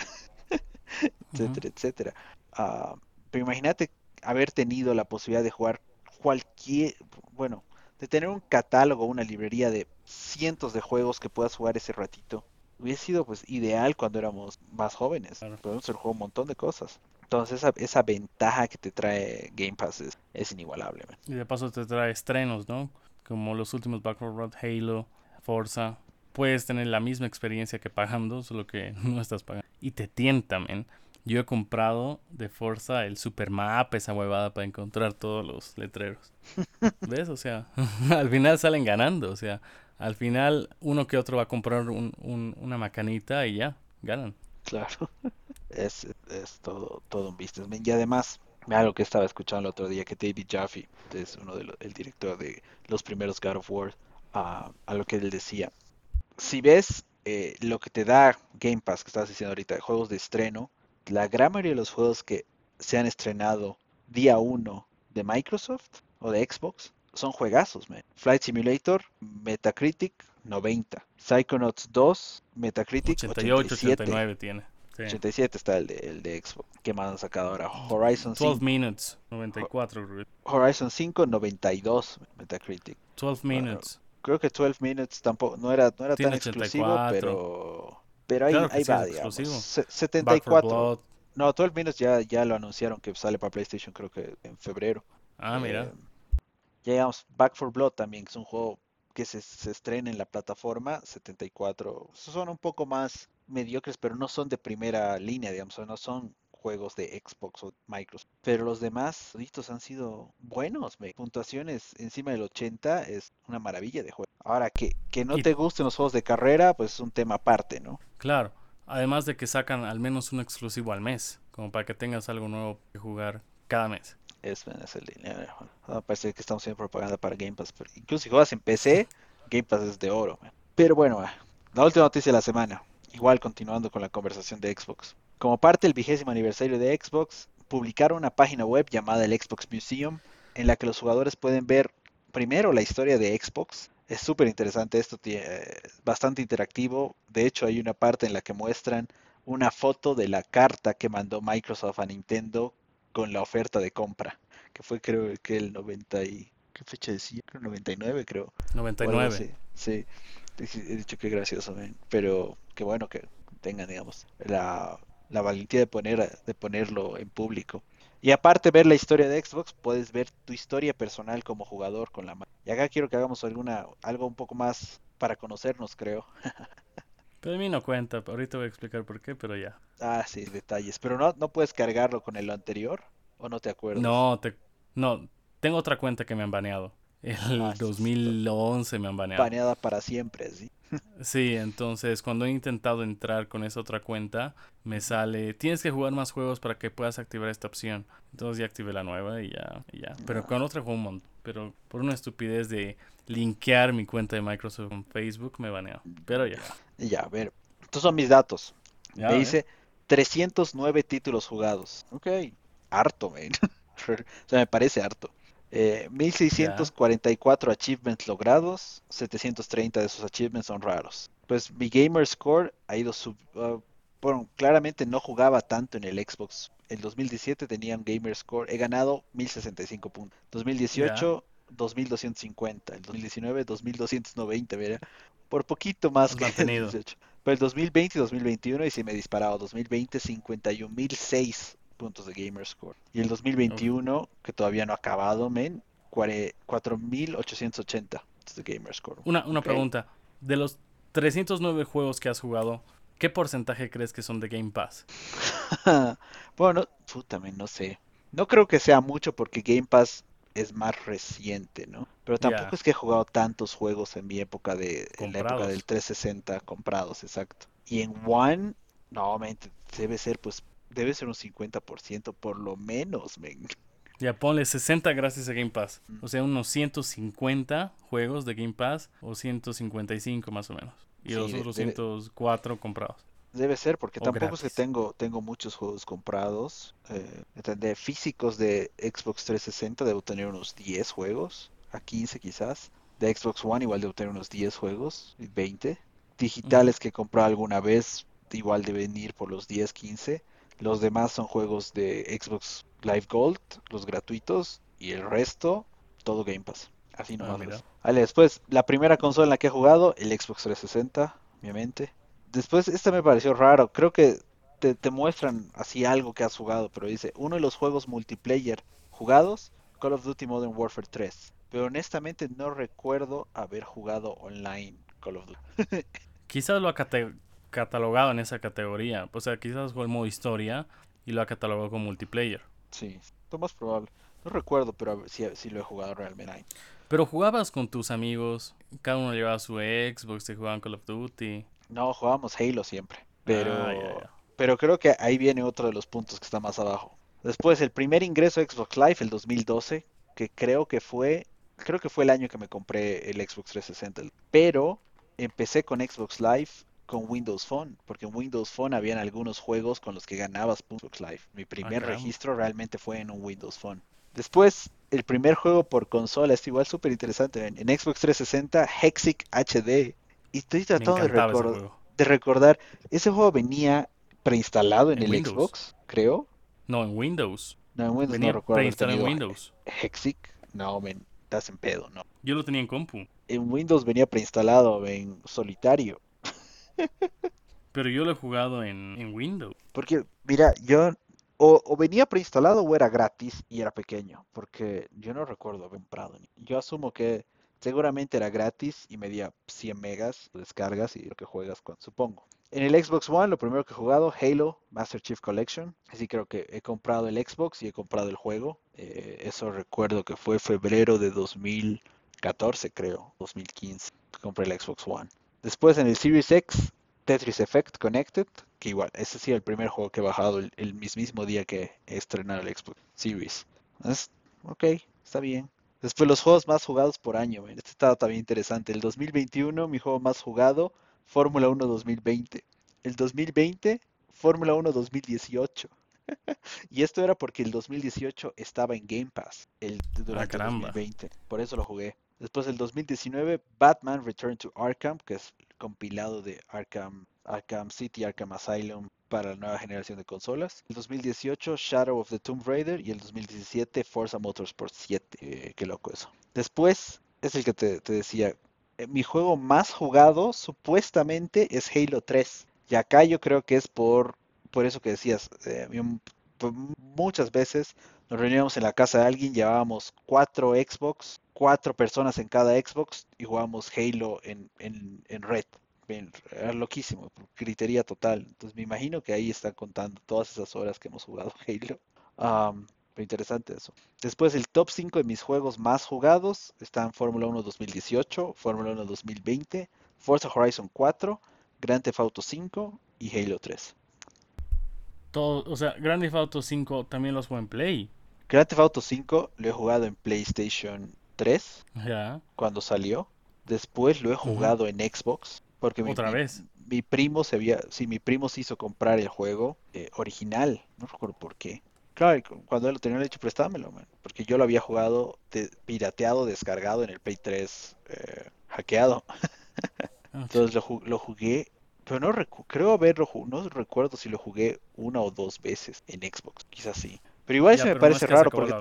Speaker 2: etcétera, etcétera. Ah, pero imagínate haber tenido la posibilidad de jugar cualquier, bueno, de tener un catálogo, una librería de cientos de juegos que puedas jugar ese ratito. Hubiese sido pues ideal cuando éramos más jóvenes. Podemos haber jugado un montón de cosas. Entonces esa, esa ventaja que te trae Game Pass es, inigualable.
Speaker 1: Y de paso te trae estrenos, ¿no? Como los últimos Back Road, Halo, Forza. Puedes tener la misma experiencia que pagando, solo que no estás pagando. Y te tienta, men. Yo he comprado de Forza el Supermap, esa huevada, para encontrar todos los letreros. ¿Ves? O sea, al final salen ganando. O sea, al final uno que otro va a comprar un, una macanita y ya, ganan.
Speaker 2: Claro es, es todo, todo un business. Y además, lo que estaba escuchando el otro día, que David Jaffe, es uno del el director de los primeros God of War, a lo que él decía. Si ves eh, lo que te da Game Pass, que estás diciendo ahorita, juegos de estreno, la gran mayoría de los juegos que se han estrenado día 1 de Microsoft o de Xbox son juegazos, man. Flight Simulator, Metacritic 90. Psychonauts 2, Metacritic 88, 89 tiene. 87 está el de, el de Xbox. ¿Qué más han sacado ahora? Horizon
Speaker 1: 12 Minutes, 94.
Speaker 2: Horizon 5, 92 Metacritic.
Speaker 1: 12 Minutes.
Speaker 2: Creo que 12 Minutes tampoco, no era, no era tan exclusivo, pero, pero ahí, ahí va, digamos. 74. No, 12 Minutes ya, ya lo anunciaron que sale para PlayStation, creo que en febrero.
Speaker 1: Ah, mira.
Speaker 2: Eh, ya llegamos, Back for Blood también, que es un juego que se, se estrena en la plataforma, 74. Son un poco más mediocres, pero no son de primera línea, digamos, no son juegos de Xbox o Microsoft. Pero los demás listos han sido buenos, me. puntuaciones encima del 80 es una maravilla de juego. Ahora, que, que no te gusten los juegos de carrera, pues es un tema aparte, ¿no?
Speaker 1: Claro, además de que sacan al menos un exclusivo al mes, como para que tengas algo nuevo que jugar cada mes.
Speaker 2: Es, es el dinero. parece que estamos haciendo propaganda para Game Pass. Pero incluso si juegas en PC, Game Pass es de oro. Pero bueno, La última noticia de la semana, igual continuando con la conversación de Xbox. Como parte del vigésimo aniversario de Xbox, publicaron una página web llamada el Xbox Museum, en la que los jugadores pueden ver primero la historia de Xbox. Es súper interesante esto, eh, bastante interactivo. De hecho, hay una parte en la que muestran una foto de la carta que mandó Microsoft a Nintendo con la oferta de compra, que fue creo que el 90 y... ¿Qué fecha decía? Creo 99, creo.
Speaker 1: 99.
Speaker 2: sí, he dicho que gracioso, pero qué bueno que tengan, digamos, la, la valentía de, poner, de ponerlo en público. Y aparte ver la historia de Xbox, puedes ver tu historia personal como jugador con la mano. Y acá quiero que hagamos alguna algo un poco más para conocernos, creo.
Speaker 1: pero a mí no cuenta, ahorita voy a explicar por qué, pero ya.
Speaker 2: Ah, sí, detalles. Pero no, no puedes cargarlo con el anterior, o no te acuerdas.
Speaker 1: No, te, no, tengo otra cuenta que me han baneado. El 2011 ah, me han baneado.
Speaker 2: Baneada para siempre, sí.
Speaker 1: Sí, entonces cuando he intentado entrar con esa otra cuenta, me sale, tienes que jugar más juegos para que puedas activar esta opción. Entonces ya activé la nueva y ya, ya. Pero con otra juego un montón. Pero por una estupidez de linkear mi cuenta de Microsoft con Facebook, me baneó. Pero ya.
Speaker 2: Ya, a ver. Estos son mis datos. me dice 309 títulos jugados. Ok, harto, man. o sea, me parece harto. 1644 eh, achievements logrados, 730 de esos achievements son raros. Pues mi gamer score ha ido sub, uh, bueno, claramente no jugaba tanto en el Xbox. El 2017 tenía un gamer score, he ganado 1065 puntos. 2018 2250, el 2019 2290, mira, por poquito más que el 2018. Pero el 2020 y 2021 y si me he disparado 2020 51006 puntos de Gamer Score. Y el 2021, que todavía no ha acabado, men, 4880 de Gamer Score.
Speaker 1: Una, una pregunta. De los 309 juegos que has jugado, ¿qué porcentaje crees que son de Game Pass?
Speaker 2: bueno, puta, no sé. No creo que sea mucho porque Game Pass es más reciente, ¿no? Pero tampoco es que he jugado tantos juegos en mi época de en la época del 360 comprados, exacto. Y en One, no, debe ser pues debe ser un 50% por lo menos, men.
Speaker 1: Ya ponle 60 gracias a Game Pass. Mm. O sea, unos 150 juegos de Game Pass o 155 más o menos. Y los otros 104 comprados.
Speaker 2: Debe ser, porque tampoco es que tengo, tengo muchos juegos comprados. Eh, de físicos de Xbox 360 debo tener unos 10 juegos, a 15 quizás. De Xbox One igual debo tener unos 10 juegos, 20. Digitales que he comprado alguna vez igual deben ir por los 10, 15. Los demás son juegos de Xbox Live Gold, los gratuitos, y el resto, todo Game Pass. Así ah, nomás. vale, después, la primera consola en la que he jugado, el Xbox 360, obviamente. Después, esta me pareció raro. Creo que te, te muestran así algo que has jugado, pero dice, uno de los juegos multiplayer jugados, Call of Duty Modern Warfare 3. Pero honestamente no recuerdo haber jugado online Call of Duty.
Speaker 1: Quizás lo, catalogado en esa categoría. O sea, quizás fue el modo historia y lo ha catalogado como multiplayer.
Speaker 2: Sí, lo más probable. No recuerdo, pero si, si lo he jugado realmente.
Speaker 1: Pero jugabas con tus amigos, cada uno llevaba su Xbox, se jugaban Call of Duty.
Speaker 2: No, jugábamos Halo siempre. Pero, ah, pero creo que ahí viene otro de los puntos que está más abajo. Después, el primer ingreso a Xbox Live, el 2012, que creo que fue, creo que fue el año que me compré el Xbox 360. Pero empecé con Xbox Live con Windows Phone, porque en Windows Phone habían algunos juegos con los que ganabas puntos Live. Mi primer ah, registro realmente fue en un Windows Phone. Después, el primer juego por consola, es igual súper interesante. En, Xbox 360, Hexic HD. Y estoy tratando de, de, recordar, ese juego venía preinstalado en, el Xbox, creo.
Speaker 1: No, en Windows.
Speaker 2: No, en Windows
Speaker 1: venía
Speaker 2: no recuerdo.
Speaker 1: Preinstalado en Windows.
Speaker 2: Hexic, no, men, estás en pedo, no.
Speaker 1: Yo lo tenía en compu.
Speaker 2: En Windows venía preinstalado en solitario.
Speaker 1: Pero yo lo he jugado en, Windows.
Speaker 2: Porque, mira, yo o, venía preinstalado o era gratis y era pequeño, porque yo no recuerdo haber comprado. Yo asumo que seguramente era gratis y medía 100 megas, descargas y lo que juegas con, supongo. En el Xbox One, lo primero que he jugado, Halo Master Chief Collection. Así creo que he comprado el Xbox y he comprado el juego. Eh, eso recuerdo que fue febrero de 2014, creo, 2015. Compré el Xbox One. Después en el Series X, Tetris Effect Connected, que igual, ese sí el primer juego que he bajado el, mismo día que he estrenado el Xbox Series. Es, ok, está bien. Después los juegos más jugados por año, este estaba también interesante. El 2021 mi juego más jugado Fórmula 1 2020. El 2020, Fórmula 1 2018. y esto era porque el 2018 estaba en Game Pass el, durante el 2020. Por eso lo jugué. Después del 2019, Batman Return to Arkham, que es compilado de Arkham, Arkham City, Arkham Asylum para la nueva generación de consolas. El 2018, Shadow of the Tomb Raider. Y el 2017, Forza Motorsport 7. Eh, qué loco eso. Después, es el que te, decía, eh, mi juego más jugado supuestamente es Halo 3. Y acá yo creo que es por, por eso que decías, eh, muchas veces nos reuníamos en la casa de alguien, llevábamos cuatro Xbox, cuatro personas en cada Xbox y jugábamos Halo en, en, red. Era loquísimo, criteria total. Entonces me imagino que ahí están contando todas esas horas que hemos jugado Halo. Um, interesante eso. Después el top 5 de mis juegos más jugados están Fórmula 1 2018, Fórmula 1 2020, Forza Horizon 4, Grand Theft Auto 5 y Halo 3.
Speaker 1: Todo, o sea, Grand Theft Auto 5 también los juego en Play.
Speaker 2: Grand Theft Auto 5 lo he jugado en PlayStation 3 cuando salió. Después lo he jugado en Xbox porque
Speaker 1: otra vez
Speaker 2: mi primo se había, sí, mi primo se hizo comprar el juego eh, original, no recuerdo por qué. Claro, cuando él lo tenía, le he dicho, préstamelo, porque yo lo había jugado pirateado, descargado en el Play 3, eh, hackeado. Entonces lo, lo, jugué pero no creo haberlo no recuerdo si lo jugué una o dos veces en Xbox, quizás sí. Pero igual eso me parece raro porque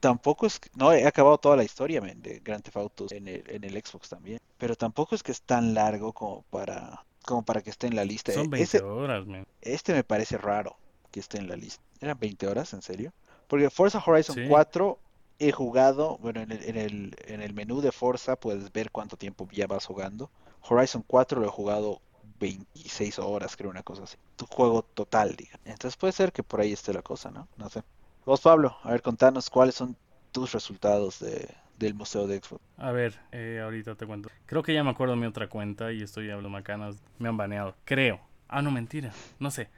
Speaker 2: tampoco es no he acabado toda la historia de Grand Theft Auto en el, en el Xbox también, pero tampoco es que es tan largo como para como para que esté en la lista.
Speaker 1: Son 20 horas, man.
Speaker 2: Este me parece raro que esté en la lista. ¿Eran 20 horas, en serio? Porque Forza Horizon 4 he jugado, bueno, en el, en, el, en el menú de Forza puedes ver cuánto tiempo ya vas jugando. Horizon 4 lo he jugado 26 horas, creo, una cosa así. Tu juego total, diga. Entonces puede ser que por ahí esté la cosa, ¿no? No sé. Vos, Pablo, a ver, contanos cuáles son tus resultados de, del Museo de Xbox.
Speaker 1: A ver, eh, ahorita te cuento. Creo que ya me acuerdo de mi otra cuenta y estoy hablando macanas. Me han baneado. Creo. Ah, no, mentira. No sé.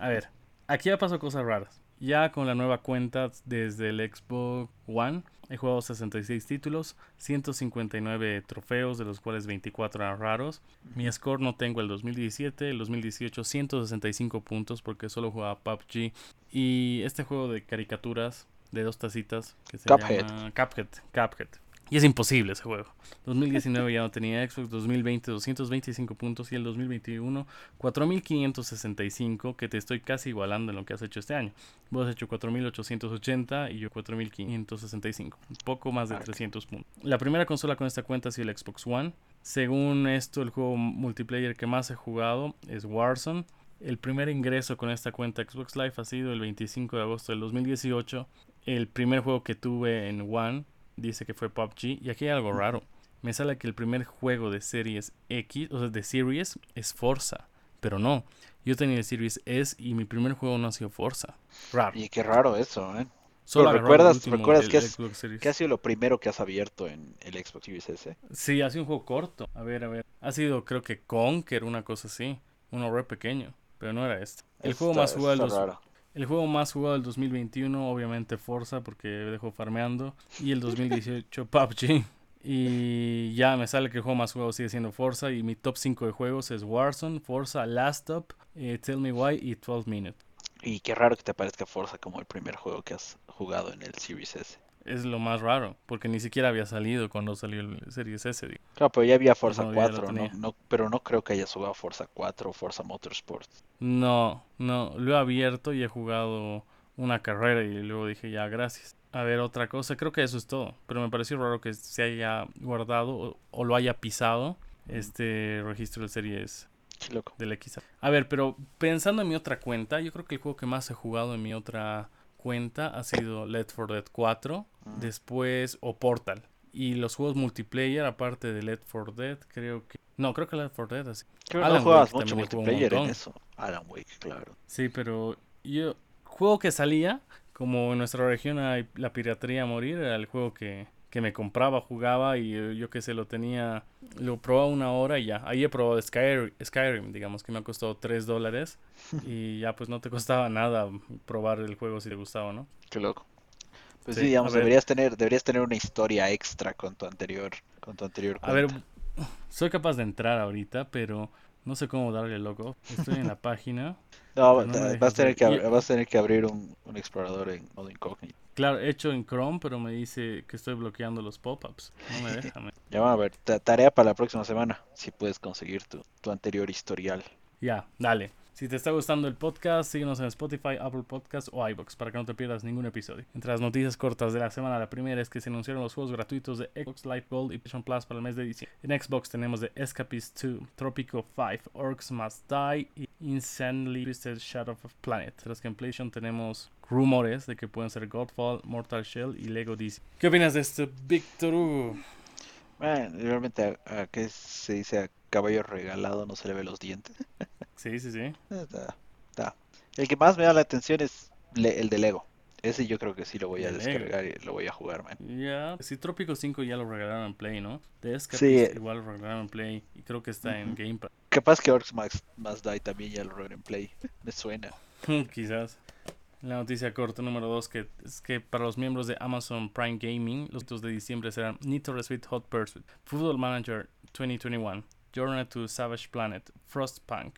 Speaker 1: A ver, aquí ya pasó cosas raras. Ya con la nueva cuenta desde el Xbox One he jugado 66 títulos, 159 trofeos, de los cuales 24 eran raros. Mi score no tengo el 2017, el 2018 165 puntos porque solo jugaba PUBG. Y este juego de caricaturas de dos tacitas que se llama Cuphead. Cuphead. Y es imposible ese juego. 2019 ya no tenía Xbox, 2020 225 puntos y el 2021 4565, que te estoy casi igualando en lo que has hecho este año. Vos has hecho 4880 y yo 4565, un poco más de 300 puntos. La primera consola con esta cuenta ha sido el Xbox One. Según esto, el juego multiplayer que más he jugado es Warzone. El primer ingreso con esta cuenta Xbox Live ha sido el 25 de agosto del 2018. El primer juego que tuve en One dice que fue PUBG. Y aquí hay algo raro. Me sale que el primer juego de Series X, o sea, de Series, es Forza. Pero no. Yo tenía el Series S y mi primer juego no ha sido Forza.
Speaker 2: Raro. Y qué raro eso, ¿eh? Solo recuerdas, recuerdas que, es, que, ha sido lo primero que has abierto en el Xbox Series S?
Speaker 1: Sí, ha sido un juego corto. A ver, a ver. Ha sido, creo que Conker, una cosa así. Uno re pequeño. Pero no era este. El juego más jugado el juego más jugado del 2021, obviamente Forza, porque dejó farmeando. Y el 2018 PUBG. Y ya me sale que el juego más jugado sigue siendo Forza. Y mi top 5 de juegos es Warzone, Forza, Last Up, eh, Tell Me Why y 12 Minutes.
Speaker 2: Y qué raro que te parezca Forza como el primer juego que has jugado en el Series S
Speaker 1: es lo más raro, porque ni siquiera había salido cuando salió el Series S.
Speaker 2: Claro, pero ya había Forza 4, no, pero no creo que haya jugado Forza 4 o Forza Motorsport.
Speaker 1: No, no, lo he abierto y he jugado una carrera y luego dije ya, gracias. A ver, otra cosa, creo que eso es todo, pero me pareció raro que se haya guardado o, lo haya pisado este registro de series
Speaker 2: loco.
Speaker 1: del X. A ver, pero pensando en mi otra cuenta, yo creo que el juego que más he jugado en mi otra cuenta ha sido Left 4 Dead 4, después o Portal. Y los juegos multiplayer, aparte de Left 4 Dead, creo que... No, creo que Left 4 Dead así.
Speaker 2: Creo que no juegas mucho multiplayer en eso. Alan Wake, claro.
Speaker 1: Sí, pero yo... Juego que salía, como en nuestra región hay la piratería a morir, era el juego que que me compraba, jugaba y eh, yo, que sé, lo tenía, lo probaba una hora y ya. Ahí he probado Skyrim, digamos que me ha costado 3 dólares y ya pues no te costaba nada probar el juego si te gustaba, ¿no?
Speaker 2: Qué loco. Pues sí, digamos, deberías tener, deberías tener una historia extra con tu anterior, con tu anterior
Speaker 1: A ver, soy capaz de entrar ahorita, pero no sé cómo darle loco. Estoy en la página.
Speaker 2: No,
Speaker 1: no
Speaker 2: vas, a tener que,
Speaker 1: hacer-
Speaker 2: ab- vas a tener que abrir un, un explorador en modo incógnito.
Speaker 1: Claro, hecho en Chrome, pero me dice que estoy bloqueando los pop-ups. No me deja.
Speaker 2: Ya vamos a ver, ta- tarea para la próxima semana, si puedes conseguir tu, tu anterior historial.
Speaker 1: Ya, dale. Si te está gustando el podcast, síguenos en Spotify, Apple Podcasts o iBox para que no te pierdas ningún episodio. Entre las noticias cortas de la semana, la primera es que se anunciaron los juegos gratuitos de Xbox Live Gold y PlayStation Plus para el mes de diciembre. En Xbox tenemos The Escapist 2, Tropico 5, Orcs Must Die y Insanely Twisted Shadow of Planet. Mientras que en PlayStation tenemos rumores de que pueden ser Godfall, Mortal Shell y Lego DC. ¿Qué opinas de esto, Víctor Hugo?
Speaker 2: Man, realmente a, a qué se dice a caballo regalado no se le ve los dientes.
Speaker 1: Sí, sí, sí.
Speaker 2: Eh, Está, está. El que más me da la atención es le- el de Lego. Ese yo creo que sí lo voy a
Speaker 1: De Lego.
Speaker 2: descargar y lo voy a jugar, man.
Speaker 1: Ya, sí, Trópico 5 ya lo regalaron en Play, ¿no? Escapist
Speaker 2: Sí.
Speaker 1: igual lo regalaron en Play y creo que está en
Speaker 2: Ujú.
Speaker 1: Game Pass.
Speaker 2: Capaz que Orcs Max Must Die también ya lo regalé en Play. Me suena.
Speaker 1: Quizás. La noticia corta número 2 que es que para los miembros de Amazon Prime Gaming, los hitos de diciembre serán Need to Resweet Hot Pursuit, Football Manager 2021, Journey to Savage Planet, Frostpunk,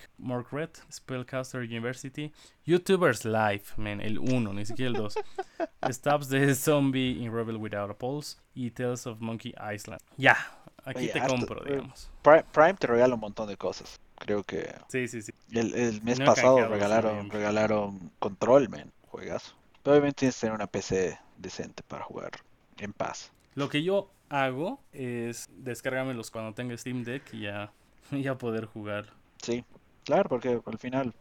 Speaker 1: Red, Spellcaster University, YouTubers Live, man, el 1, ni siquiera el 2, Stabs de Zombie in Rebel Without a Pulse y Tales of Monkey Island. Ya, aquí
Speaker 2: Oye,
Speaker 1: te
Speaker 2: harto,
Speaker 1: compro,
Speaker 2: eh,
Speaker 1: digamos.
Speaker 2: Prime, Prime te regala un montón de cosas. Creo que
Speaker 1: Sí, sí, sí.
Speaker 2: el, el mes
Speaker 1: No
Speaker 2: pasado regalaron, regalaron Control, man. Juegazo. Pero obviamente tienes que tener una PC decente para jugar en paz.
Speaker 1: Lo que yo hago es descargármelos cuando tenga Steam Deck y ya, ya poder jugar.
Speaker 2: Sí, claro, porque al final,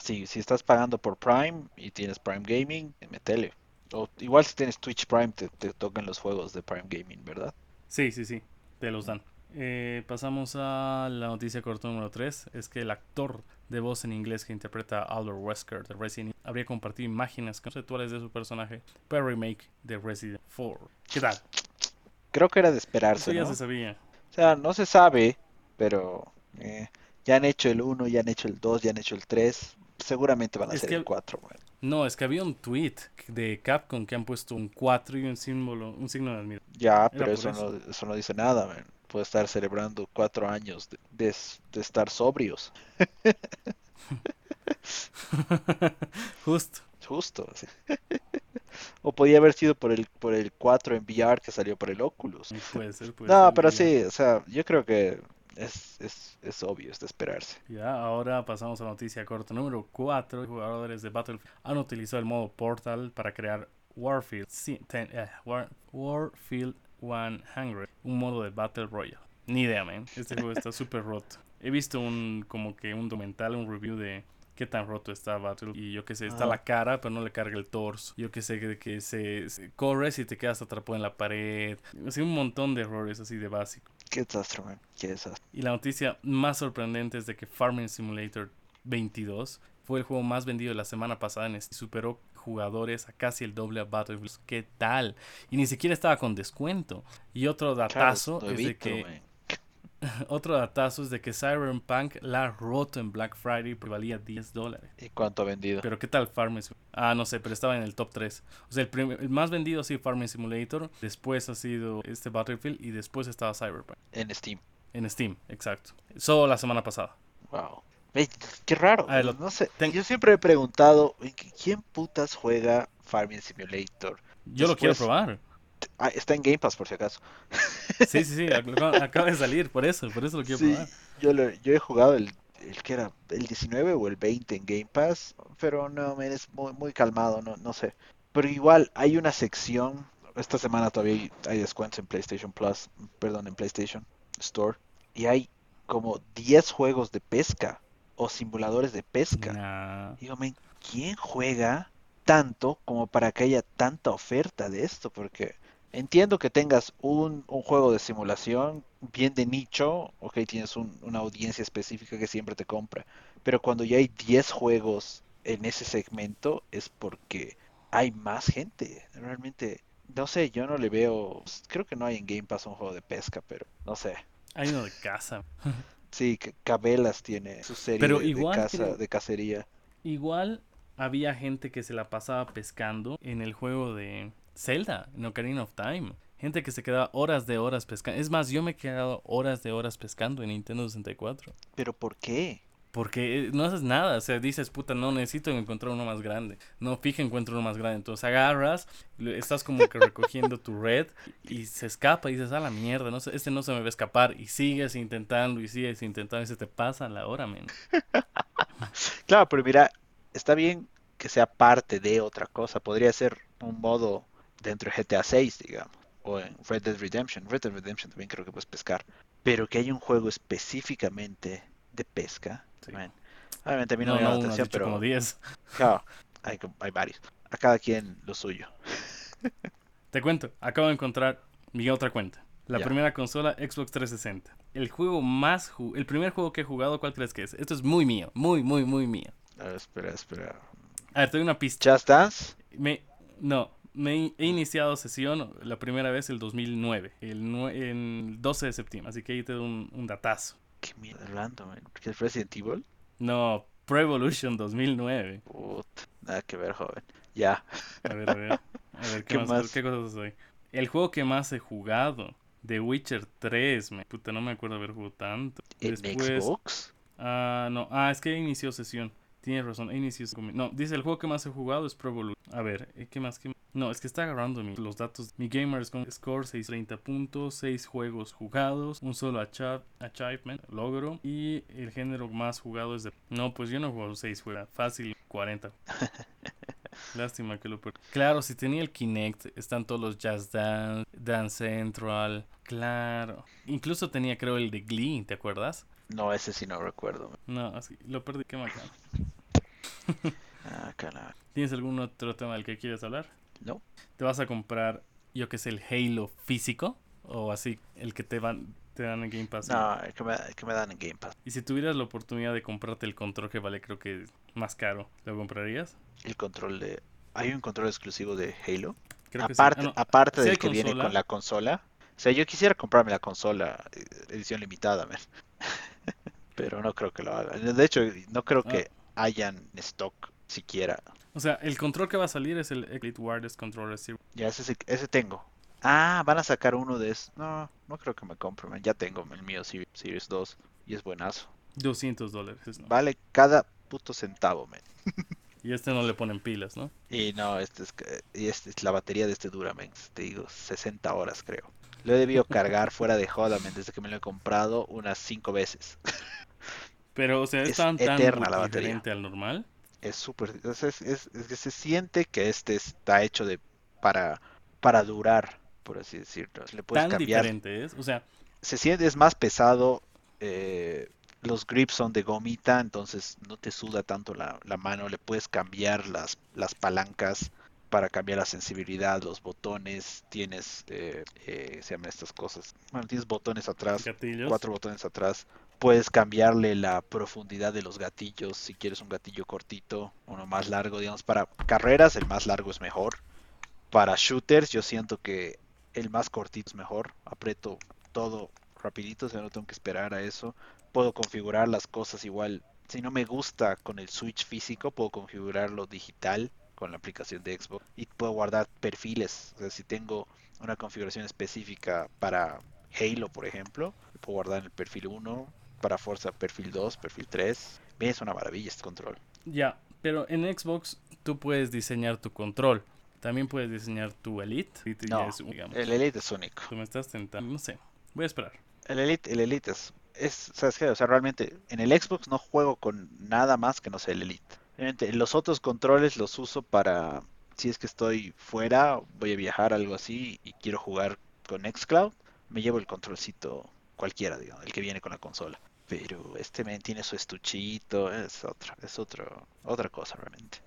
Speaker 2: si, si estás pagando por Prime y tienes Prime Gaming, metele. O igual si tienes Twitch Prime, te, te tocan los juegos de Prime Gaming, ¿verdad?
Speaker 1: Sí, sí, sí, te los dan. Eh, pasamos a la noticia corta número 3. Es que el actor de voz en inglés que interpreta a Albert Wesker de Resident Evil habría compartido imágenes conceptuales de su personaje para el remake de Resident 4. ¿Qué tal?
Speaker 2: Creo que era de
Speaker 1: Eso
Speaker 2: esperarse,
Speaker 1: ya
Speaker 2: ¿no?
Speaker 1: se sabía.
Speaker 2: O sea, no se sabe, pero eh, ya han hecho el 1, ya han hecho el 2, ya han hecho el 3. Seguramente van a
Speaker 1: Es
Speaker 2: hacer
Speaker 1: que-
Speaker 2: el 4, man.
Speaker 1: No, es que había un tweet de Capcom que han puesto un 4 y un símbolo, un signo de admiración.
Speaker 2: Ya, pero eso
Speaker 1: eso.
Speaker 2: no, eso no dice nada, man. Puede estar celebrando cuatro años de, de de estar sobrios.
Speaker 1: Justo.
Speaker 2: Justo. así. O podía haber sido por el, por el 4 en VR que salió por el Oculus.
Speaker 1: Puede ser, puede
Speaker 2: No,
Speaker 1: ser,
Speaker 2: pero sí, o sea, yo creo que es, es, es obvio, es de esperarse.
Speaker 1: Ya, ahora pasamos a noticia corta número 4. Jugadores de Battlefield han utilizado el modo Portal para crear Warfield, ci- ten- eh, War- Warfield 100, un modo de Battle Royale. Ni idea, man. Este juego está súper roto. He visto un como que un documental, un review de qué tan roto está Battle y yo que sé, está
Speaker 2: Ajá.
Speaker 1: la cara, pero no le carga el torso. Yo que sé que, que se, se- corres y te quedas atrapado en la pared. Así un montón de errores así de básico.
Speaker 2: Qué desastre, man. Qué desastre.
Speaker 1: Y la noticia más sorprendente es de que Farming Simulator 22 fue el juego más vendido de la semana pasada en Steam. Superó jugadores a casi el doble a Battlefield. ¿Qué tal? Y ni siquiera estaba con descuento. Y otro
Speaker 2: Claro,
Speaker 1: datazo es de que
Speaker 2: man.
Speaker 1: otro datazo es de que Cyberpunk la ha roto en Black Friday porque valía 10 dólares.
Speaker 2: ¿Y cuánto ha vendido?
Speaker 1: Pero ¿qué tal Farming Simulator? Ah, no sé, pero estaba en el top 3. O sea, el, el más vendido ha sido Farming Simulator, después ha sido este Battlefield y después estaba Cyberpunk.
Speaker 2: En Steam.
Speaker 1: En Steam, exacto. Solo la semana pasada.
Speaker 2: Wow. Qué raro.
Speaker 1: A ver, lo-
Speaker 2: no sé.
Speaker 1: ten-
Speaker 2: Yo siempre he preguntado, ¿en qué- ¿quién putas juega Farming Simulator?
Speaker 1: Yo lo quiero probar.
Speaker 2: Ah, está en Game Pass por si acaso.
Speaker 1: Sí, sí, sí, ac- acaba de salir, por eso, por eso lo quiero
Speaker 2: Sí,
Speaker 1: probar.
Speaker 2: yo, lo- yo he jugado el, el que era el 19 o el 20 en Game Pass, pero no, man, es muy, muy calmado, no, no sé. Pero igual hay una sección, esta semana todavía hay, descuentos en PlayStation Plus, perdón, en PlayStation Store, y hay como 10 juegos de pesca o simuladores de pesca.
Speaker 1: Nah.
Speaker 2: Digo, ¿quién juega tanto como para que haya tanta oferta de esto? Porque entiendo que tengas un, un juego de simulación bien de nicho, ok, tienes un- una audiencia específica que siempre te compra, pero cuando ya hay 10 juegos en ese segmento es porque hay más gente. Realmente, no sé, yo no le veo, creo que no hay en Game Pass un juego de pesca, pero no sé.
Speaker 1: Hay uno de casa.
Speaker 2: Sí, Cabelas tiene su serie
Speaker 1: Pero
Speaker 2: de, de
Speaker 1: igual
Speaker 2: caza,
Speaker 1: creo-
Speaker 2: de cacería.
Speaker 1: Igual había gente que se la pasaba pescando en el juego de Zelda, en Ocarina of Time. Gente que se queda horas de horas pescando. Es más, yo me he quedado horas de horas pescando en Nintendo 64.
Speaker 2: ¿Pero por qué?
Speaker 1: Porque eh, no haces nada, o sea, dices, puta, no necesito encontrar uno más grande. No, fija, encuentro uno más grande. Entonces agarras, estás como que recogiendo tu red y se escapa y dices, a la mierda, no sé, este no se me va a escapar. Y sigues intentando y sigues intentando y se te pasa la hora, men.
Speaker 2: claro, pero mira, está bien que sea parte de otra cosa. Podría ser un modo dentro de GTA 6, digamos. O en Red Dead Redemption. Red Dead Redemption también creo que puedes pescar. Pero que hay un juego específicamente de pesca Obviamente a mí no, me llama la atención, pero.
Speaker 1: como 10.
Speaker 2: Claro, hay, hay varios. A cada quien lo suyo.
Speaker 1: Te cuento, acabo de encontrar mi otra cuenta. La primera consola Xbox 360. El juego más el primer juego que he jugado, ¿cuál crees que es? Esto es muy mío, muy muy muy mío.
Speaker 2: A ver, espera, espera.
Speaker 1: A ver, te doy una pista.
Speaker 2: ¿Just Dance?
Speaker 1: Me no, me he iniciado sesión la primera vez el 2009, el, el 12 de septiembre, así que ahí te doy un, un datazo.
Speaker 2: ¿Qué mierda hablando, man? ¿Qué es Resident Evil?
Speaker 1: No, Pro Evolution 2009.
Speaker 2: Puta, nada que ver, joven. Ya.
Speaker 1: A ver, a ver. A ver, ¿qué, más, ¿qué cosas soy? El juego que más he jugado. The Witcher 3, me, puta, no me acuerdo haber jugado tanto.
Speaker 2: ¿En Xbox?
Speaker 1: Ah, no, ah, es que inició sesión. Tienes razón, inicio No, dice el juego que más he jugado es Pro Evolution. A ver, ¿qué más? ¿Qué no, es que está agarrando los datos. Mi gamers con score 630 puntos, 6 juegos jugados, un solo achievement, logro. Y el género más jugado es de... No, pues yo no juego 6 juegos, fácil 40. Lástima que lo perdí. Claro, si tenía el Kinect, están todos los Jazz Dance, Dance Central. Claro. Incluso tenía, creo, el de Glee, ¿te acuerdas?
Speaker 2: No, ese sí no recuerdo.
Speaker 1: No, así, lo perdí, qué bacán.
Speaker 2: ah, carajo.
Speaker 1: ¿Tienes algún otro tema del que quieres hablar?
Speaker 2: No.
Speaker 1: ¿Te vas a comprar, yo que sé, el Halo físico? ¿O así, el que te, van, te dan en Game Pass?
Speaker 2: No, el que, me, el que me dan en Game Pass.
Speaker 1: Y si tuvieras la oportunidad de comprarte el control que vale, creo que más caro, ¿lo comprarías?
Speaker 2: El control de. ¿Hay un control exclusivo de Halo? Creo aparte, que sí. aparte del que viene con la consola. O sea, yo quisiera comprarme la consola eh, edición limitada, pero no creo que lo hagan. De hecho, no creo que ah. hayan stock siquiera
Speaker 1: o sea, el control que va a salir es el Elite Wireless Controller
Speaker 2: Ya, ese, ese tengo. Ah, van a sacar uno de esos. No, no creo que me compre, Ya tengo el mío Series 2 y es buenazo.
Speaker 1: 200 dólares.
Speaker 2: Vale cada puto centavo, man.
Speaker 1: y este no le ponen pilas, ¿no?
Speaker 2: Y no, este es, y este es la batería de este dura, man. Te digo, 60 horas creo. Lo he debido cargar fuera de joda, desde que me lo he comprado unas 5 veces.
Speaker 1: Pero, o sea, ¿es, tan, eterna la batería. diferente al normal?
Speaker 2: es súper es, es, que se siente que este está hecho de para para durar por así decirlo. Le puedes
Speaker 1: tan
Speaker 2: cambiar.
Speaker 1: diferente es o sea
Speaker 2: se siente es más pesado eh, los grips son de gomita entonces no te suda tanto la, la mano. Le puedes cambiar las las palancas para cambiar la sensibilidad, los botones, tienes, eh, eh, se llaman estas cosas, bueno, tienes botones atrás, cuatro botones atrás, Puedes cambiarle la profundidad de los gatillos si quieres un gatillo cortito, uno más largo, digamos, para carreras el más largo es mejor. Para shooters yo siento que el más cortito es mejor. Aprieto todo rapidito, o sea, no tengo que esperar a eso. Puedo configurar las cosas igual. Si no me gusta con el switch físico, puedo configurarlo digital con la aplicación de Xbox y puedo guardar perfiles. O sea, si tengo una configuración específica para Halo, por ejemplo, puedo guardar el perfil 1, para Forza perfil 2, perfil 3. Es una maravilla este control.
Speaker 1: Ya, pero en Xbox tú puedes diseñar tu control. También puedes diseñar tu Elite.
Speaker 2: No, el Elite es único.
Speaker 1: Tú me estás tentando. No sé. Voy a esperar.
Speaker 2: El Elite, el Elite es, es ¿sabes qué? O sea, realmente en el Xbox no juego con nada más que no sea el Elite. Realmente los otros controles los uso para si es que estoy fuera, voy a viajar algo así y quiero jugar con Xcloud, me llevo el controlcito cualquiera, digamos, el que viene con la consola. Pero este men tiene su estuchito, es otra, es otro, otra cosa realmente.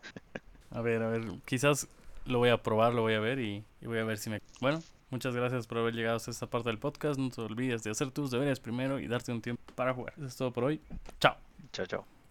Speaker 1: A ver, a ver, quizás lo voy a probar, lo voy a ver y, voy a ver si me... Bueno, muchas gracias por haber llegado hasta esta parte del podcast. No te olvides de hacer tus deberes primero y darte un tiempo para jugar. Eso es todo por hoy. Chao.
Speaker 2: Chao, chao.